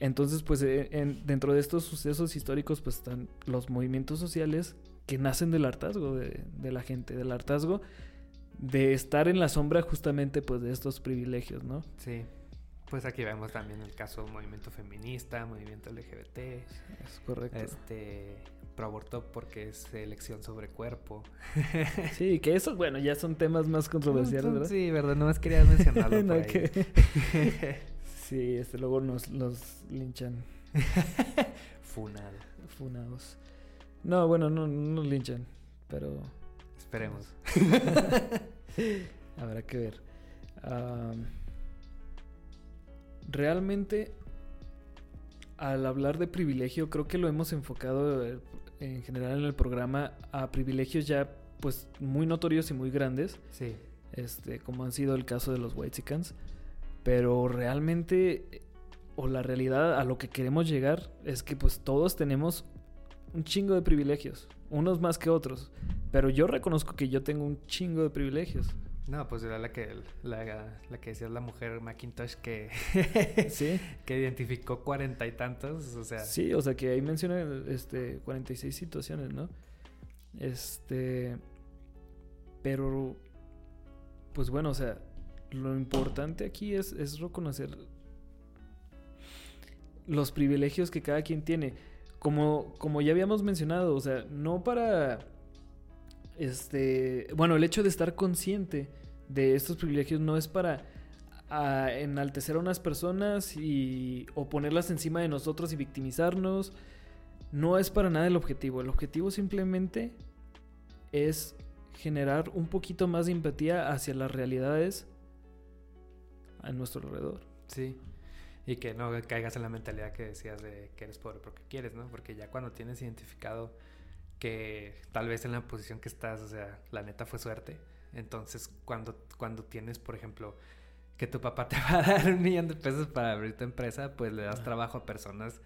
entonces, pues eh, en- dentro de estos sucesos históricos, pues están los movimientos sociales que nacen del hartazgo de, de la gente, del hartazgo de estar en la sombra justamente pues de estos privilegios, ¿no? Sí. Pues aquí vemos también el caso del movimiento feminista, movimiento LGBT, Es correcto. este pro aborto porque es elección sobre cuerpo. Sí, que esos, bueno, ya son temas más controversiales, ¿verdad? Sí, verdad, no más quería mencionarlo No, por ahí. que- Sí, este, luego nos los linchan Funado. funados. No, bueno, no, no nos linchan, pero Esperemos. habrá que ver. Realmente, al hablar de privilegio, creo que lo hemos enfocado eh, en general en el programa a privilegios ya pues muy notorios y muy grandes. Sí. este, como han sido el caso de los Whitesicans. Pero realmente, eh, o la realidad a lo que queremos llegar es que pues todos tenemos un chingo de privilegios, unos más que otros. Pero yo reconozco que yo tengo un chingo de privilegios. No, pues era la que la, la que decía la mujer Macintosh que, Sí, que identificó cuarenta y tantos, o sea, sí, o sea que ahí menciona este, 46 situaciones, ¿no? Este, pero, pues bueno, o sea, lo importante aquí es, es reconocer los privilegios que cada quien tiene. Como, como ya habíamos mencionado, o sea, no para. Este. Bueno, el hecho de estar consciente de estos privilegios no es para enaltecer a unas personas y. o ponerlas encima de nosotros y victimizarnos. No es para nada el objetivo. El objetivo simplemente es generar un poquito más de empatía hacia las realidades a nuestro alrededor. sí. Y que no caigas en la mentalidad que decías de que eres pobre porque quieres, ¿no? Porque ya cuando tienes identificado que tal vez en la posición que estás, o sea, la neta fue suerte. Entonces, cuando, cuando tienes, por ejemplo, que tu papá te va a dar un millón de pesos para abrir tu empresa, pues le das Ajá. trabajo a personas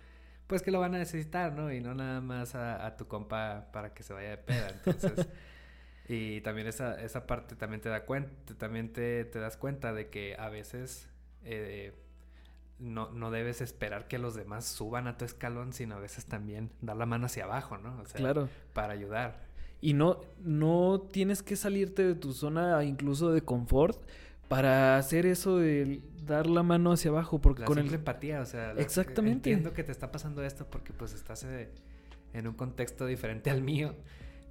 pues que lo van a necesitar, ¿no? Y no nada más a, a tu compa para que se vaya de peda. Entonces, y también esa, esa parte también te da cuenta, también te, te das cuenta de que a veces eh, no, no debes esperar que los demás suban a tu escalón, sino a veces también dar la mano hacia abajo, ¿no? O sea, Claro. para ayudar. Y no, no tienes que salirte de tu zona incluso de confort para hacer eso de dar la mano hacia abajo. Porque La con el. empatía, o sea, Exactamente. entiendo que te está pasando esto porque pues estás eh, en un contexto diferente al mío,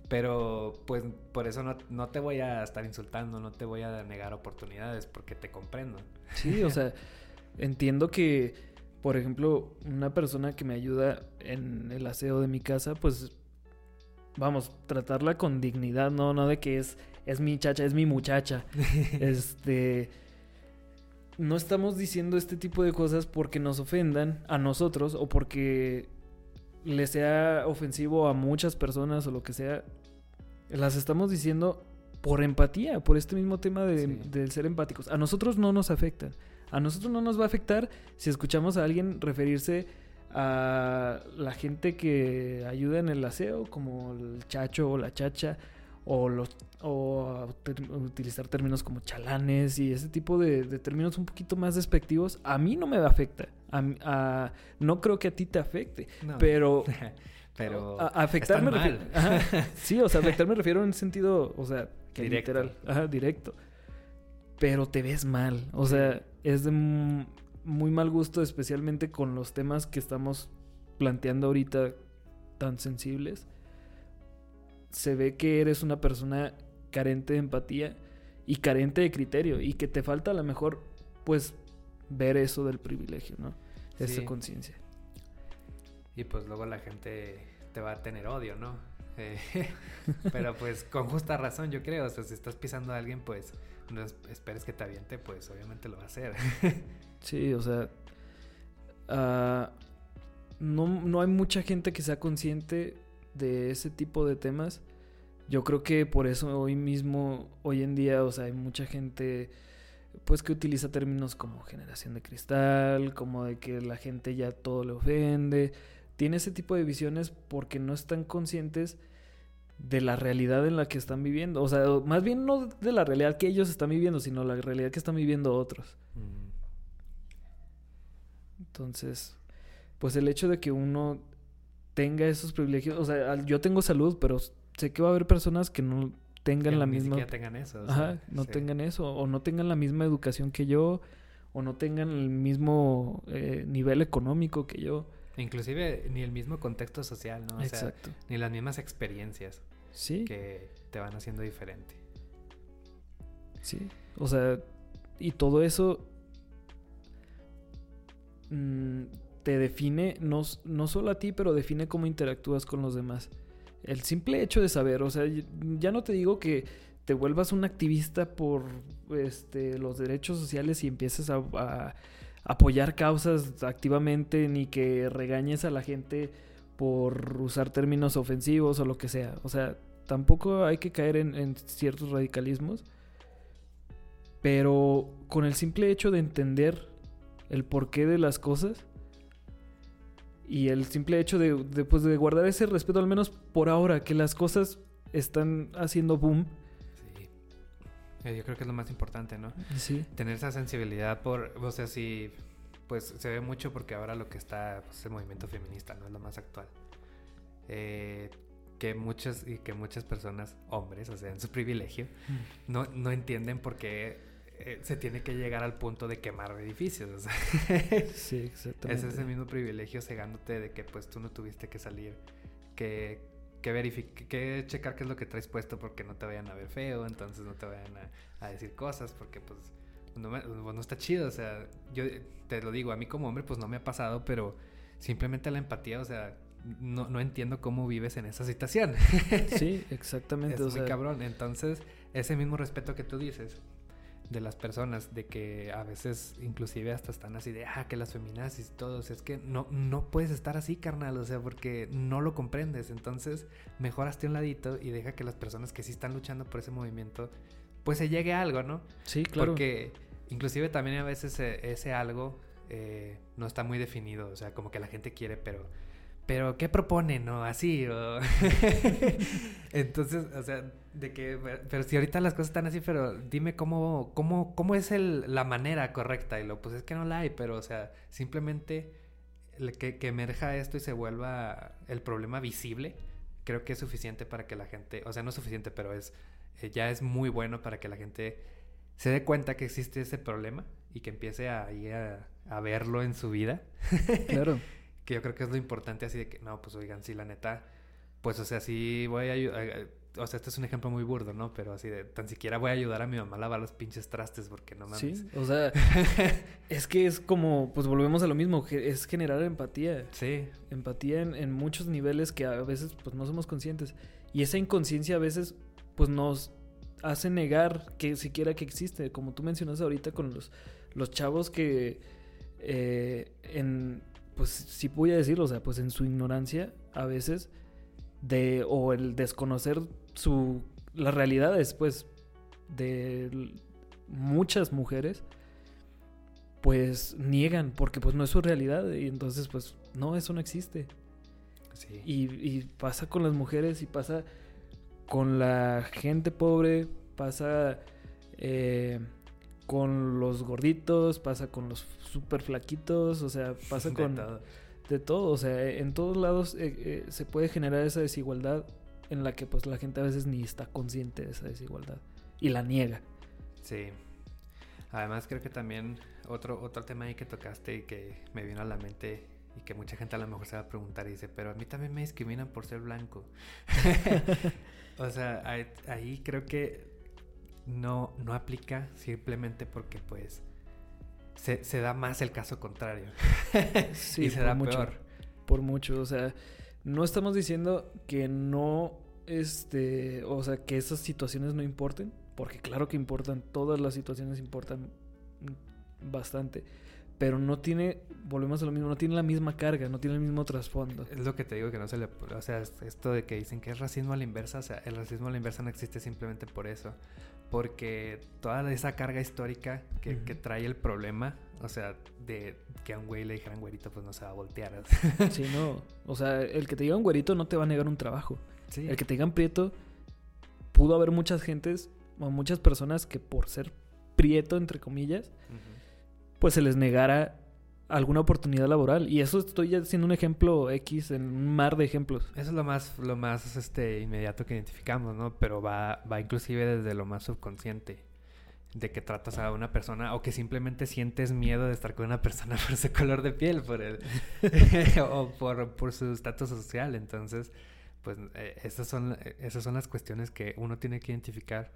pero pues por eso no, no te voy a estar insultando, no te voy a negar oportunidades porque te comprendo. Sí, o sea, entiendo que, por ejemplo, una persona que me ayuda en el aseo de mi casa, pues vamos, tratarla con dignidad, no, no de que es, es mi chacha, es mi muchacha. este. No estamos diciendo este tipo de cosas porque nos ofendan a nosotros o porque le sea ofensivo a muchas personas o lo que sea. Las estamos diciendo por empatía, por este mismo tema de, Sí. del ser empáticos. A nosotros no nos afecta. A nosotros no nos va a afectar si escuchamos a alguien referirse a la gente que ayuda en el aseo, como el chacho o la chacha, o, los, o ter- utilizar términos como chalanes y ese tipo de, de términos un poquito más despectivos. A mí no me afecta. A no creo que a ti te afecte. No, Pero pero a, afectar me refiero. Ajá. Sí, o sea, afectar me refiero en sentido, o sea, que Directo. literal, ajá, directo. Pero te ves mal, o sea, es de mu- muy mal gusto, especialmente con los temas que estamos planteando ahorita tan sensibles. Se ve que eres una persona carente de empatía y carente de criterio y que te falta a lo mejor, pues, ver eso del privilegio, ¿no? Esa Sí. conciencia. Y pues luego la gente te va a tener odio, ¿no? Eh, pero pues con justa razón, yo creo. O sea, si estás pisando a alguien, pues no es- esperes que te aviente, pues obviamente lo va a hacer. Sí, o sea, ah, no, no hay mucha gente que sea consciente de ese tipo de temas. Yo creo que por eso hoy mismo, hoy en día, o sea, hay mucha gente pues que utiliza términos como generación de cristal, como de que la gente ya todo le ofende. Tiene ese tipo de visiones porque no están conscientes de la realidad en la que están viviendo. O sea, más bien no de la realidad que ellos están viviendo, sino la realidad que están viviendo otros. Entonces, pues el hecho de que uno tenga esos privilegios, o sea, yo tengo salud, pero sé que va a haber personas que no tengan la misma... tengan eso. Ajá, no tengan eso, o no tengan la misma educación que yo, o no tengan el mismo eh, nivel económico que yo. Inclusive ni el mismo contexto social, ¿no? Exacto. ni las mismas experiencias. Sí. Que te van haciendo diferente. Sí. O sea, y todo eso mm, te define, no, no solo a ti, pero define cómo interactúas con los demás. El simple hecho de saber, o sea, ya no te digo que te vuelvas un activista por este, los derechos sociales y empieces a, apoyar causas activamente, ni que regañes a la gente por usar términos ofensivos o lo que sea. O sea, tampoco hay que caer en, en ciertos radicalismos. Pero con el simple hecho de entender el porqué de las cosas, y el simple hecho de, pues, de guardar ese respeto, al menos por ahora, que las cosas están haciendo boom. Sí. Yo creo que es lo más importante, ¿no? Sí. Tener esa sensibilidad por, o sea, sí, pues se ve mucho porque ahora lo que está pues, el movimiento feminista, ¿no? Es lo más actual. Eh, que muchas y que muchas personas, hombres, o sea, en su privilegio, mm. no, no entienden por qué eh, se tiene que llegar al punto de quemar edificios. sí, exactamente. Es ese mismo privilegio cegándote de que pues tú no tuviste que salir, que, que, que checar qué es lo que traes puesto porque no te vayan a ver feo, entonces no te vayan a, decir cosas porque pues no, pues, no está chido. O sea, yo te lo digo, a mí como hombre pues no me ha pasado, pero simplemente la empatía, o sea, no, no, entiendo cómo vives en esa situación. sí, exactamente. Es muy cabrón. Entonces, ese mismo respeto que tú dices, de las personas, de que a veces inclusive hasta están así de, ah, que las feminazis y todo, es que no, no puedes estar así, carnal, o sea, porque no lo comprendes, entonces mejor hazte un ladito y deja que las personas que sí están luchando por ese movimiento, pues se llegue a algo, ¿no? Sí, claro. Porque inclusive también a veces eh, ese algo eh, no está muy definido, o sea, como que la gente quiere, pero pero ¿qué propone, no? Así, o... Entonces, o sea, de que, pero si ahorita las cosas están así, pero dime cómo, cómo, cómo es el, la manera correcta. Y lo, pues es que no la hay, pero, o sea, simplemente que, que emerja esto y se vuelva el problema visible, creo que es suficiente para que la gente, o sea, no es suficiente, pero es, eh, ya es muy bueno para que la gente se dé cuenta que existe ese problema y que empiece a, a, a verlo en su vida. Claro. que yo creo que es lo importante así de que, no, pues oigan, sí, la neta, pues o sea, sí voy a ayudar, o sea, este es un ejemplo muy burdo, ¿no? Pero así de, tan siquiera voy a ayudar a mi mamá a lavar los pinches trastes porque no mames. Sí, o sea, es que es como, pues volvemos a lo mismo, es generar empatía. Sí. Empatía en, en muchos niveles que a veces pues no somos conscientes. Y esa inconsciencia a veces pues nos hace negar que siquiera que existe, como tú mencionas ahorita con los, los chavos que eh, en pues sí voy a decirlo, o sea, pues en su ignorancia a veces de o el desconocer su las realidades pues de muchas mujeres pues niegan porque pues no es su realidad y entonces pues no eso no existe sí. y, pasa con las mujeres y pasa con la gente pobre pasa eh, con los gorditos, pasa con los súper flaquitos, o sea, pasa con de todo. o sea, en todos lados eh, eh, se puede generar esa desigualdad en la que pues la gente a veces ni está consciente de esa desigualdad y la niega. Sí. Además creo que también otro otro tema ahí que tocaste y que me vino a la mente y que mucha gente a lo mejor se va a preguntar y dice, pero a mí también me discriminan por ser blanco. o sea, ahí creo que no, no aplica simplemente porque pues se, se da más el caso contrario. sí, y se da mucho, peor. Por mucho, o sea, no estamos diciendo que no, este, o sea, que esas situaciones no importen, porque claro que importan, todas las situaciones importan bastante, pero no tiene, volvemos a lo mismo, no tiene la misma carga, no tiene el mismo trasfondo. Es lo que te digo que no se le... O sea, esto de que dicen que es racismo a la inversa, o sea, el racismo a la inversa no existe simplemente por eso. Porque toda esa carga histórica que, trae el problema, o sea, de que a un güey le dijeran güerito, pues no se va a voltear. sí, no. O sea, el que te diga un güerito no te va a negar un trabajo. El que te digan prieto, pudo haber muchas gentes o muchas personas que por ser prieto, entre comillas, pues se les negara alguna oportunidad laboral. Y eso estoy haciendo un ejemplo X en un mar de ejemplos. Eso es lo más, lo más este, inmediato que identificamos, ¿no? Pero va, va inclusive desde lo más subconsciente. De que tratas a una persona o que simplemente sientes miedo de estar con una persona por su color de piel, por el, o por, por su estatus social. Entonces, pues eh, esas, son, esas son las cuestiones que uno tiene que identificar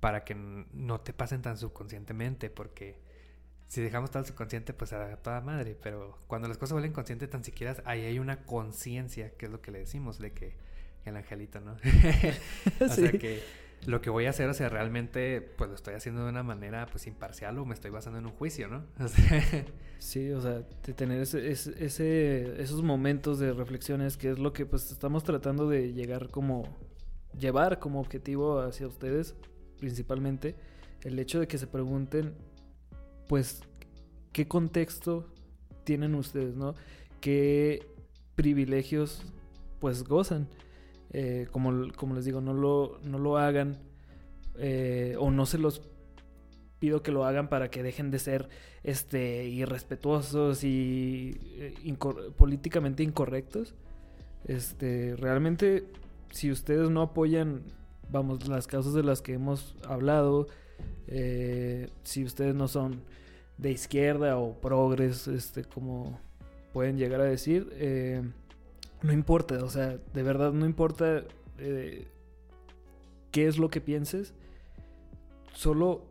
para que no te pasen tan subconscientemente, porque si dejamos todo el subconsciente, pues a toda madre, pero cuando las cosas vuelven consciente, tan siquiera ahí hay una conciencia, que es lo que le decimos, de que el angelito, ¿no? o sea que lo que voy a hacer, o sea, realmente, pues lo estoy haciendo de una manera, pues imparcial o me estoy basando en un juicio, ¿no? sí, o sea, de tener ese, ese, esos momentos de reflexiones, que es lo que pues estamos tratando de llegar como, llevar como objetivo hacia ustedes, principalmente, el hecho de que se pregunten pues, ¿qué contexto tienen ustedes, no? ¿Qué privilegios, pues, gozan? Eh, como, como, les digo, no lo, no lo hagan eh, o no se los pido que lo hagan para que dejen de ser este irrespetuosos y eh, políticamente incorrectos. Este, realmente si ustedes no apoyan vamos las causas de las que hemos hablado, eh, si ustedes no son de izquierda o progres, este, como pueden llegar a decir, eh, no importa, o sea, de verdad no importa eh, qué es lo que pienses, solo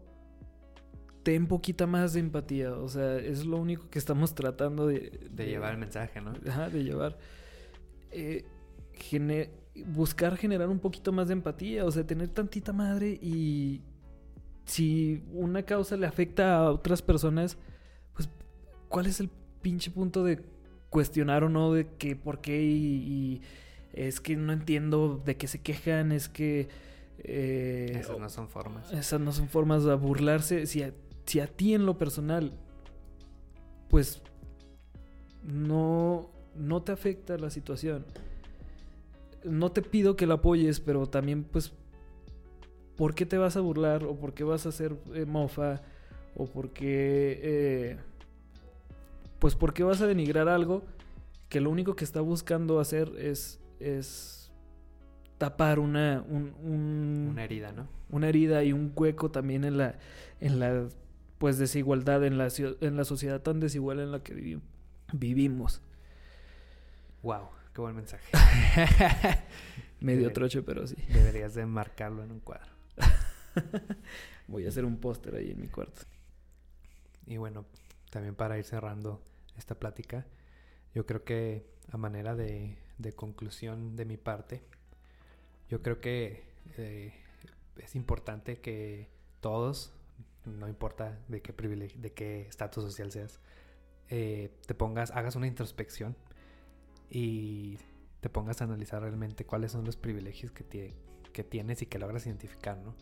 ten poquita más de empatía, o sea, es lo único que estamos tratando de... De, llevar el mensaje, ¿no? Ajá, de llevar. buscar generar un poquito más de empatía, o sea, tener tantita madre y si una causa le afecta a otras personas, pues, ¿cuál es el pinche punto de cuestionar o no de que por qué y, es que no entiendo de qué se quejan, es que... Eh, esas no son formas. Esas no son formas de burlarse. Si a, si a ti en lo personal, pues, no, no te afecta la situación. No te pido que la apoyes, pero también, pues, ¿por qué te vas a burlar? ¿O por qué vas a hacer eh, mofa? ¿O por qué... Eh, pues por qué vas a denigrar algo que lo único que está buscando hacer es... es tapar una... una herida, ¿no? Una herida y un hueco también en la... En la pues desigualdad en la, en la sociedad tan desigual en la que vivimos. Wow, qué buen mensaje. Medio troche, pero sí. Deberías de marcarlo en un cuadro. Voy a hacer un póster ahí en mi cuarto. Y bueno, también para ir cerrando esta plática, yo creo que a manera de, conclusión de mi parte, yo creo que eh, es importante que todos, no importa de qué privilegio, de qué estatus social seas, eh, te pongas, hagas una introspección y te pongas a analizar realmente cuáles son los privilegios que, que tienes y que logras identificar, ¿no?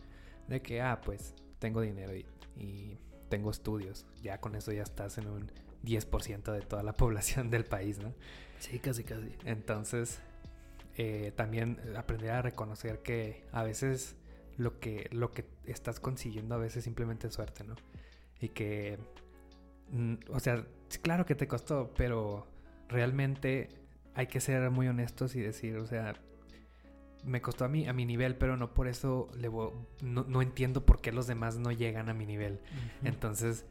De que, ah, pues tengo dinero y, tengo estudios. Ya con eso ya estás en un 10% de toda la población del país, ¿no? Sí, casi, casi. Entonces, eh, también aprender a reconocer que a veces lo que, lo que estás consiguiendo a veces simplemente es suerte, ¿no? Y que, mm, o sea, claro que te costó, pero realmente hay que ser muy honestos y decir, o sea, me costó a mí, a mi nivel, pero no por eso le no, entiendo por qué los demás no llegan a mi nivel. Entonces,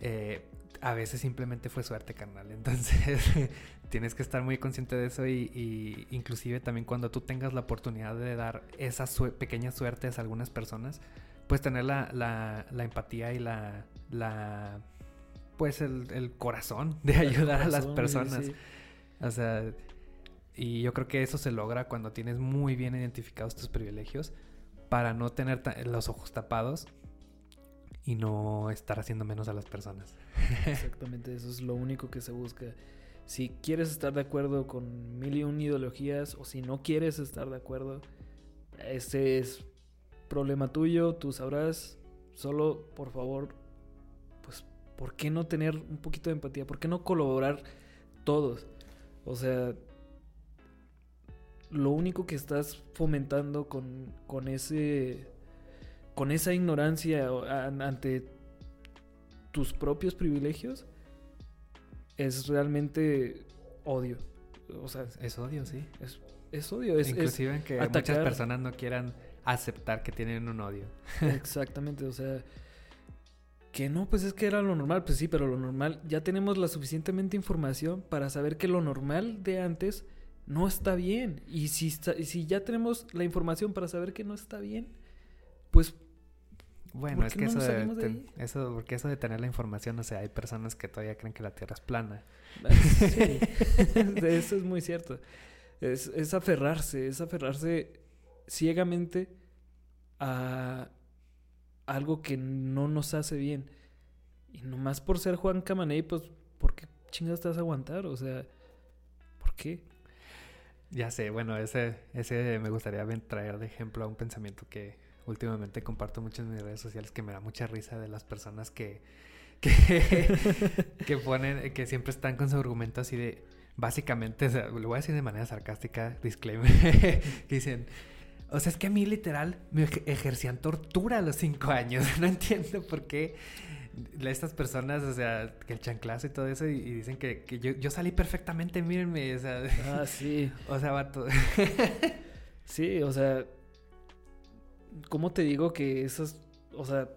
eh, a veces simplemente fue suerte, carnal. Entonces, tienes que estar muy consciente de eso y, inclusive también cuando tú tengas la oportunidad de dar esas pequeñas suertes a algunas personas, pues tener la, la, la empatía y la, la pues el, el corazón de ayudar a las personas. O sea, y yo creo que eso se logra cuando tienes muy bien identificados tus privilegios para no tener los ojos tapados y no estar haciendo menos a las personas. Exactamente, eso es lo único que se busca. Si quieres estar de acuerdo con mil y un ideologías o si no quieres estar de acuerdo, ese es problema tuyo, tú sabrás. Solo, por favor, pues, ¿por qué no tener un poquito de empatía? ¿Por qué no colaborar todos? O sea, lo único que estás fomentando con, con ese con esa ignorancia ante tus propios privilegios es realmente odio. O sea, es odio, sí. Es, es odio. Es, Inclusive en que muchas personas no quieran aceptar que tienen un odio. Exactamente, o sea, que no, pues es que era lo normal, pues sí, pero lo normal, ya tenemos la suficientemente información para saber que lo normal de antes no está bien. Y si, si ya tenemos la información para saber que no está bien, pues bueno, es que eso, de, eso, porque eso de tener la información, o sea, hay personas que todavía creen que la Tierra es plana. Ah, sí, eso es muy cierto. Es, es aferrarse, es aferrarse ciegamente a algo que no nos hace bien. Y nomás por ser Juan Camaney, pues, ¿por qué chingas te vas a aguantar? O sea, ¿por qué? Ya sé, bueno, ese, ese me gustaría traer de ejemplo a un pensamiento que últimamente comparto mucho en mis redes sociales que me da mucha risa de las personas que, que, ponen, que siempre están con su argumento así de, básicamente, lo voy a decir de manera sarcástica, disclaimer, que dicen, o sea, es que a mí literal me ejercían tortura a los cinco años. No entiendo por qué estas personas, o sea, que el chanclazo y todo eso, y, dicen que, yo, yo, salí perfectamente, mírenme, o sea. Ah, sí. o sea, vato. sí, o sea, ¿Cómo te digo que esas, o sea,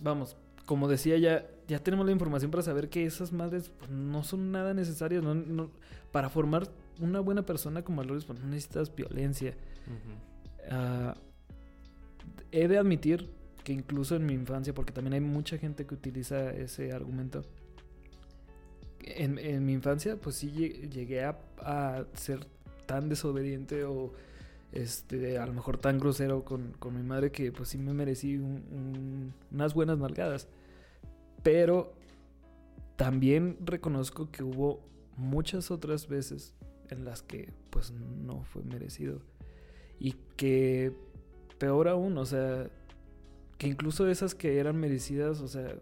vamos, como decía ya, ya tenemos la información para saber que esas madres pues, no son nada necesarias, no, para formar una buena persona con valores pues, no necesitas violencia. Ah, he de admitir que incluso en mi infancia, porque también hay mucha gente que utiliza ese argumento, en, mi infancia pues sí llegué a, a ser tan desobediente o este, a lo mejor tan grosero con, mi madre que pues sí me merecí unas buenas nalgadas. Pero también reconozco que hubo muchas otras veces en las que pues no fue merecido. Y que peor aún, o sea, que incluso esas que eran merecidas, o sea,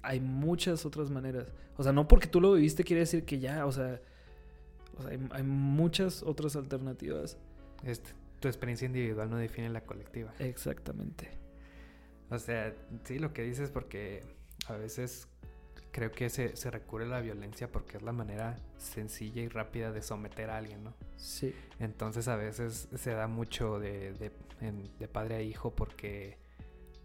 hay muchas otras maneras. O sea, no porque tú lo viviste quiere decir que ya, o sea, hay, hay muchas otras alternativas. Este, tu experiencia individual no define la colectiva. Exactamente. O sea, sí, lo que dices porque a veces creo que se, se, recurre a la violencia porque es la manera sencilla y rápida de someter a alguien, ¿no? Sí. Entonces a veces se da mucho de, de, padre a hijo porque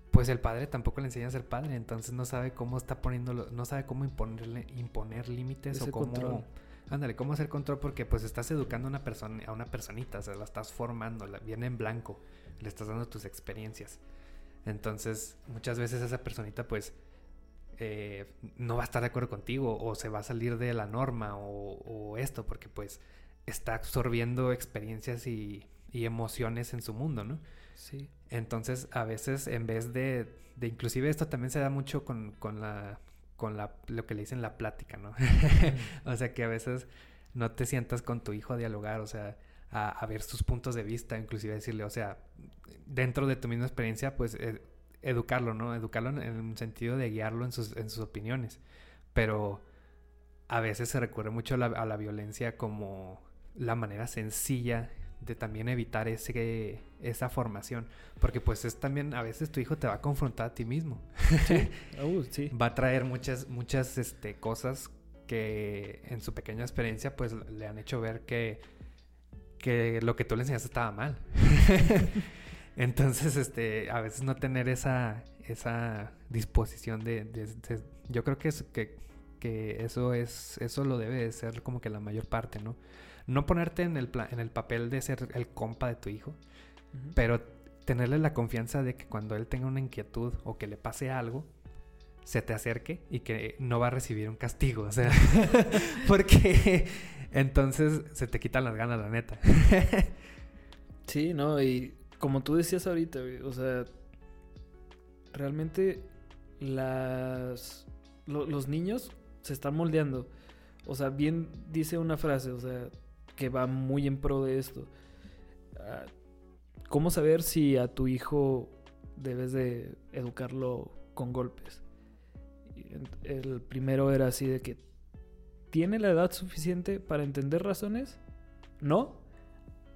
pues el padre tampoco le enseña a ser padre, entonces no sabe cómo está poniéndolo, no sabe cómo imponerle, imponer límites o cómo... Ándale, ¿cómo hacer control? Porque pues estás educando a una persona, a una personita, o sea, la estás formando, la, viene en blanco, le estás dando tus experiencias. Entonces, muchas veces esa personita pues eh, no va a estar de acuerdo contigo o se va a salir de la norma o, esto, porque pues está absorbiendo experiencias y, emociones en su mundo, ¿no? Sí. Entonces, a veces en vez de, de inclusive esto también se da mucho con, con la con la, lo que le dicen la plática, ¿no? o sea, que a veces no te sientas con tu hijo a dialogar, o sea, a, ver sus puntos de vista, inclusive decirle, o sea, dentro de tu misma experiencia, pues eh, educarlo, ¿no? Educarlo en, en, un sentido de guiarlo en sus, en sus opiniones. Pero a veces se recurre mucho a la, a la violencia como la manera sencilla de también evitar ese, esa formación. Porque pues es también, a veces tu hijo te va a confrontar a ti mismo. Uh, sí. Va a traer muchas, muchas este, cosas que en su pequeña experiencia pues le han hecho ver que, que lo que tú le enseñaste estaba mal. Entonces, este, a veces no tener esa, esa disposición de, de, yo creo que, es, que, que eso es, eso lo debe de ser como que la mayor parte, ¿no? no ponerte en el, en el papel de ser el compa de tu hijo, pero tenerle la confianza de que cuando él tenga una inquietud o que le pase algo, se te acerque y que no va a recibir un castigo, o sea, porque entonces se te quitan las ganas, la neta. sí, no, y como tú decías ahorita, o sea, realmente las, los niños se están moldeando. O sea, bien dice una frase, o sea, que va muy en pro de esto. Ah, ¿Cómo saber si a tu hijo debes de educarlo con golpes? El primero era así de que ¿tiene la edad suficiente para entender razones? ¿No?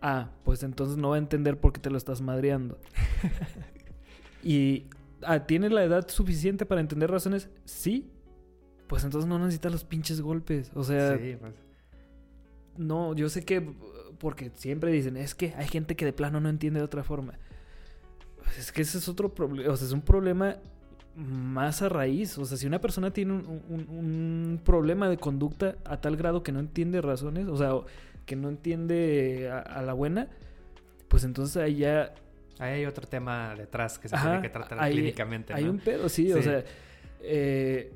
Ah, pues entonces no va a entender por qué te lo estás madreando. y ah, ¿tiene la edad suficiente para entender razones? Sí. Pues entonces no necesita los pinches golpes. O sea, sí, pues. no, yo sé que porque siempre dicen, es que hay gente que de plano no entiende de otra forma. Pues es que ese es otro problema, o sea, es un problema más a raíz. O sea, si una persona tiene un, problema de conducta a tal grado que no entiende razones, o sea, que no entiende a, la buena, pues entonces ahí ya... Ahí hay otro tema detrás que se tiene que tratar clínicamente. Hay un pedo, sí, o sea, eh,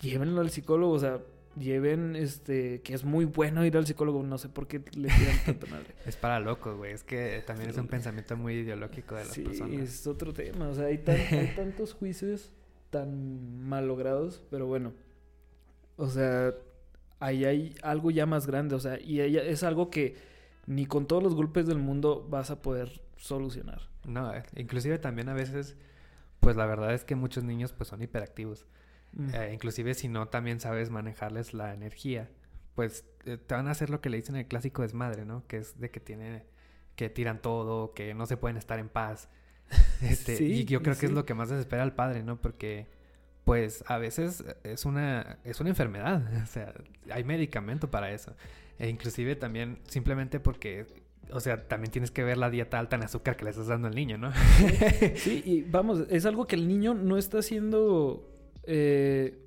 llévenlo al psicólogo, o sea, lleven este que es muy bueno ir al psicólogo, no sé por qué le tiran tanta madre. es para locos, güey, es que también es un pensamiento muy ideológico de las sí, personas. es otro tema, o sea, hay, tantos juicios tan mal logrados, pero bueno. O sea, ahí hay algo ya más grande, o sea, y es algo que ni con todos los golpes del mundo vas a poder solucionar. No, eh, inclusive también a veces pues la verdad es que muchos niños pues son hiperactivos. Mm. Eh, inclusive si no también sabes manejarles la energía, pues eh, te van a hacer lo que le dicen el clásico desmadre, ¿no? Que es de que tiene, que tiran todo, que no se pueden estar en paz. Este, y yo creo que es lo que más desespera al padre, ¿no? Porque pues a veces es una, es una enfermedad, o sea, hay medicamento para eso. E inclusive también simplemente porque o sea, también tienes que ver la dieta alta en azúcar que le estás dando al niño, ¿no? sí, y vamos, es algo que el niño no está haciendo eh,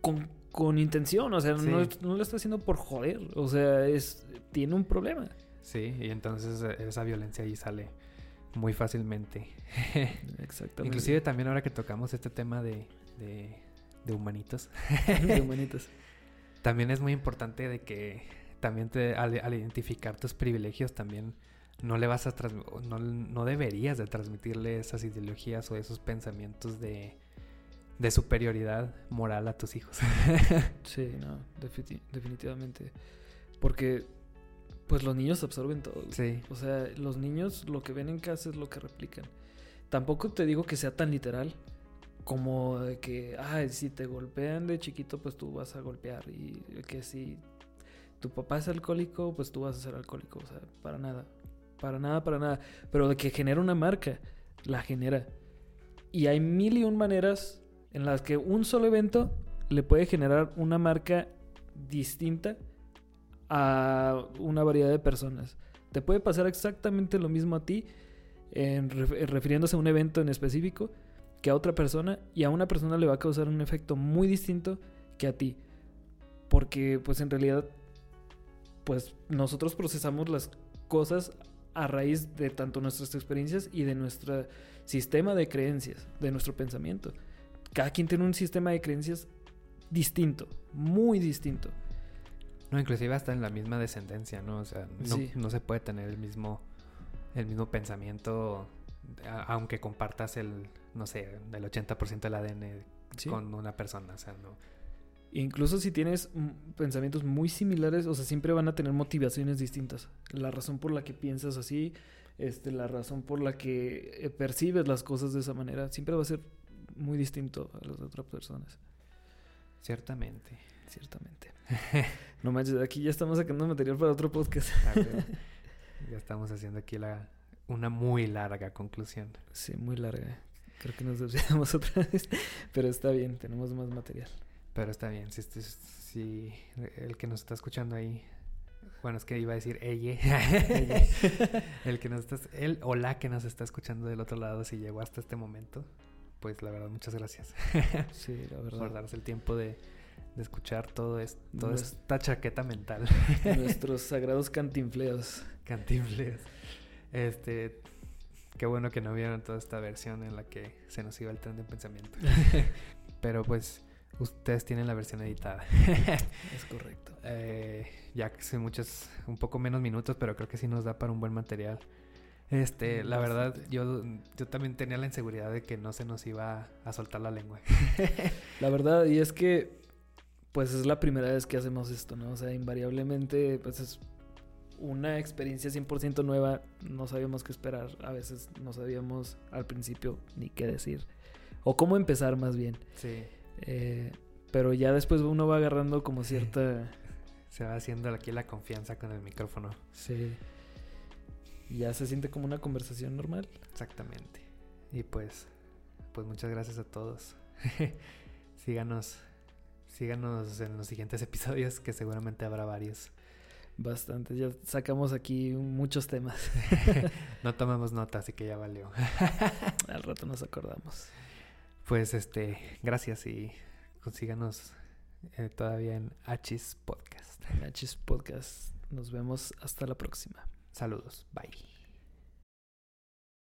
con, intención, o sea, no, lo está haciendo por joder, o sea, es tiene un problema. Sí, y entonces eh, esa violencia ahí sale muy fácilmente. Exactamente. Inclusive también ahora que tocamos este tema de, de, humanitos. de humanitos. también es muy importante de que también te, al, identificar tus privilegios también no le vas a no, no deberías de transmitirle esas ideologías o esos pensamientos de de superioridad moral a tus hijos. sí, no, definitivamente. Porque pues los niños absorben todo. Sí. O sea, los niños lo que ven en casa es lo que replican. Tampoco te digo que sea tan literal como de que, ay, si te golpean de chiquito, pues tú vas a golpear. Y que si tu papá es alcohólico, pues tú vas a ser alcohólico. O sea, para nada. Para nada, para nada. Pero de que genera una marca, la genera. Y hay mil y un maneras en las que un solo evento le puede generar una marca distinta a una variedad de personas. Te puede pasar exactamente lo mismo a ti, en refiriéndose a un evento en específico, que a otra persona, y a una persona le va a causar un efecto muy distinto que a ti. Porque pues en realidad, pues nosotros procesamos las cosas a raíz de tanto nuestras experiencias y de nuestro sistema de creencias, de nuestro pensamiento cada quien tiene un sistema de creencias distinto, muy distinto. No, inclusive hasta en la misma descendencia, ¿no? O sea, no, se puede tener el mismo, el mismo pensamiento, aunque compartas el, no sé, el 80% del ADN con una persona, o sea, no. Incluso si tienes pensamientos muy similares, o sea, siempre van a tener motivaciones distintas. La razón por la que piensas así, este, la razón por la que eh, percibes las cosas de esa manera, siempre va a ser muy distinto a las otras personas. Ciertamente. Ciertamente. no manches, aquí ya estamos sacando material para otro podcast. Ah, ya estamos haciendo aquí la, una muy larga conclusión. Sí, muy larga. Creo que nos desviamos otra vez, pero está bien, tenemos más material. Pero está bien, si, si el que nos está escuchando ahí, bueno, es que iba a decir ella, el que nos está, él o la que nos está escuchando del otro lado, si llegó hasta este momento, pues la verdad, muchas gracias. sí, la verdad. Por darse el tiempo de, escuchar todo esto, toda esta chaqueta mental. Nuestros sagrados cantinfleos. Cantinfleos. Este, qué bueno que no vieron toda esta versión en la que se nos iba el tren de pensamiento. Pero pues ustedes tienen la versión editada. es correcto. Eh, ya que son muchos, un poco menos minutos, pero creo que sí nos da para un buen material. Este, la verdad, yo, yo también tenía la inseguridad de que no se nos iba a soltar la lengua. la verdad, y es que, pues es la primera vez que hacemos esto, ¿no? O sea, invariablemente, pues es una experiencia 100% nueva, no sabíamos qué esperar, a veces no sabíamos al principio ni qué decir, o cómo empezar más bien. Sí. Eh, pero ya después uno va agarrando como cierta... Se va haciendo aquí la confianza con el micrófono. Sí ya se siente como una conversación normal. Exactamente. Y pues, pues muchas gracias a todos. síganos, síganos en los siguientes episodios, que seguramente habrá varios. Bastante, ya sacamos aquí muchos temas. no tomamos nota, así que ya valió. Al rato nos acordamos. Pues este, gracias y consíganos eh, todavía en Hachis Podcast. En Hachis Podcast. Nos vemos hasta la próxima. Saludos. Bye.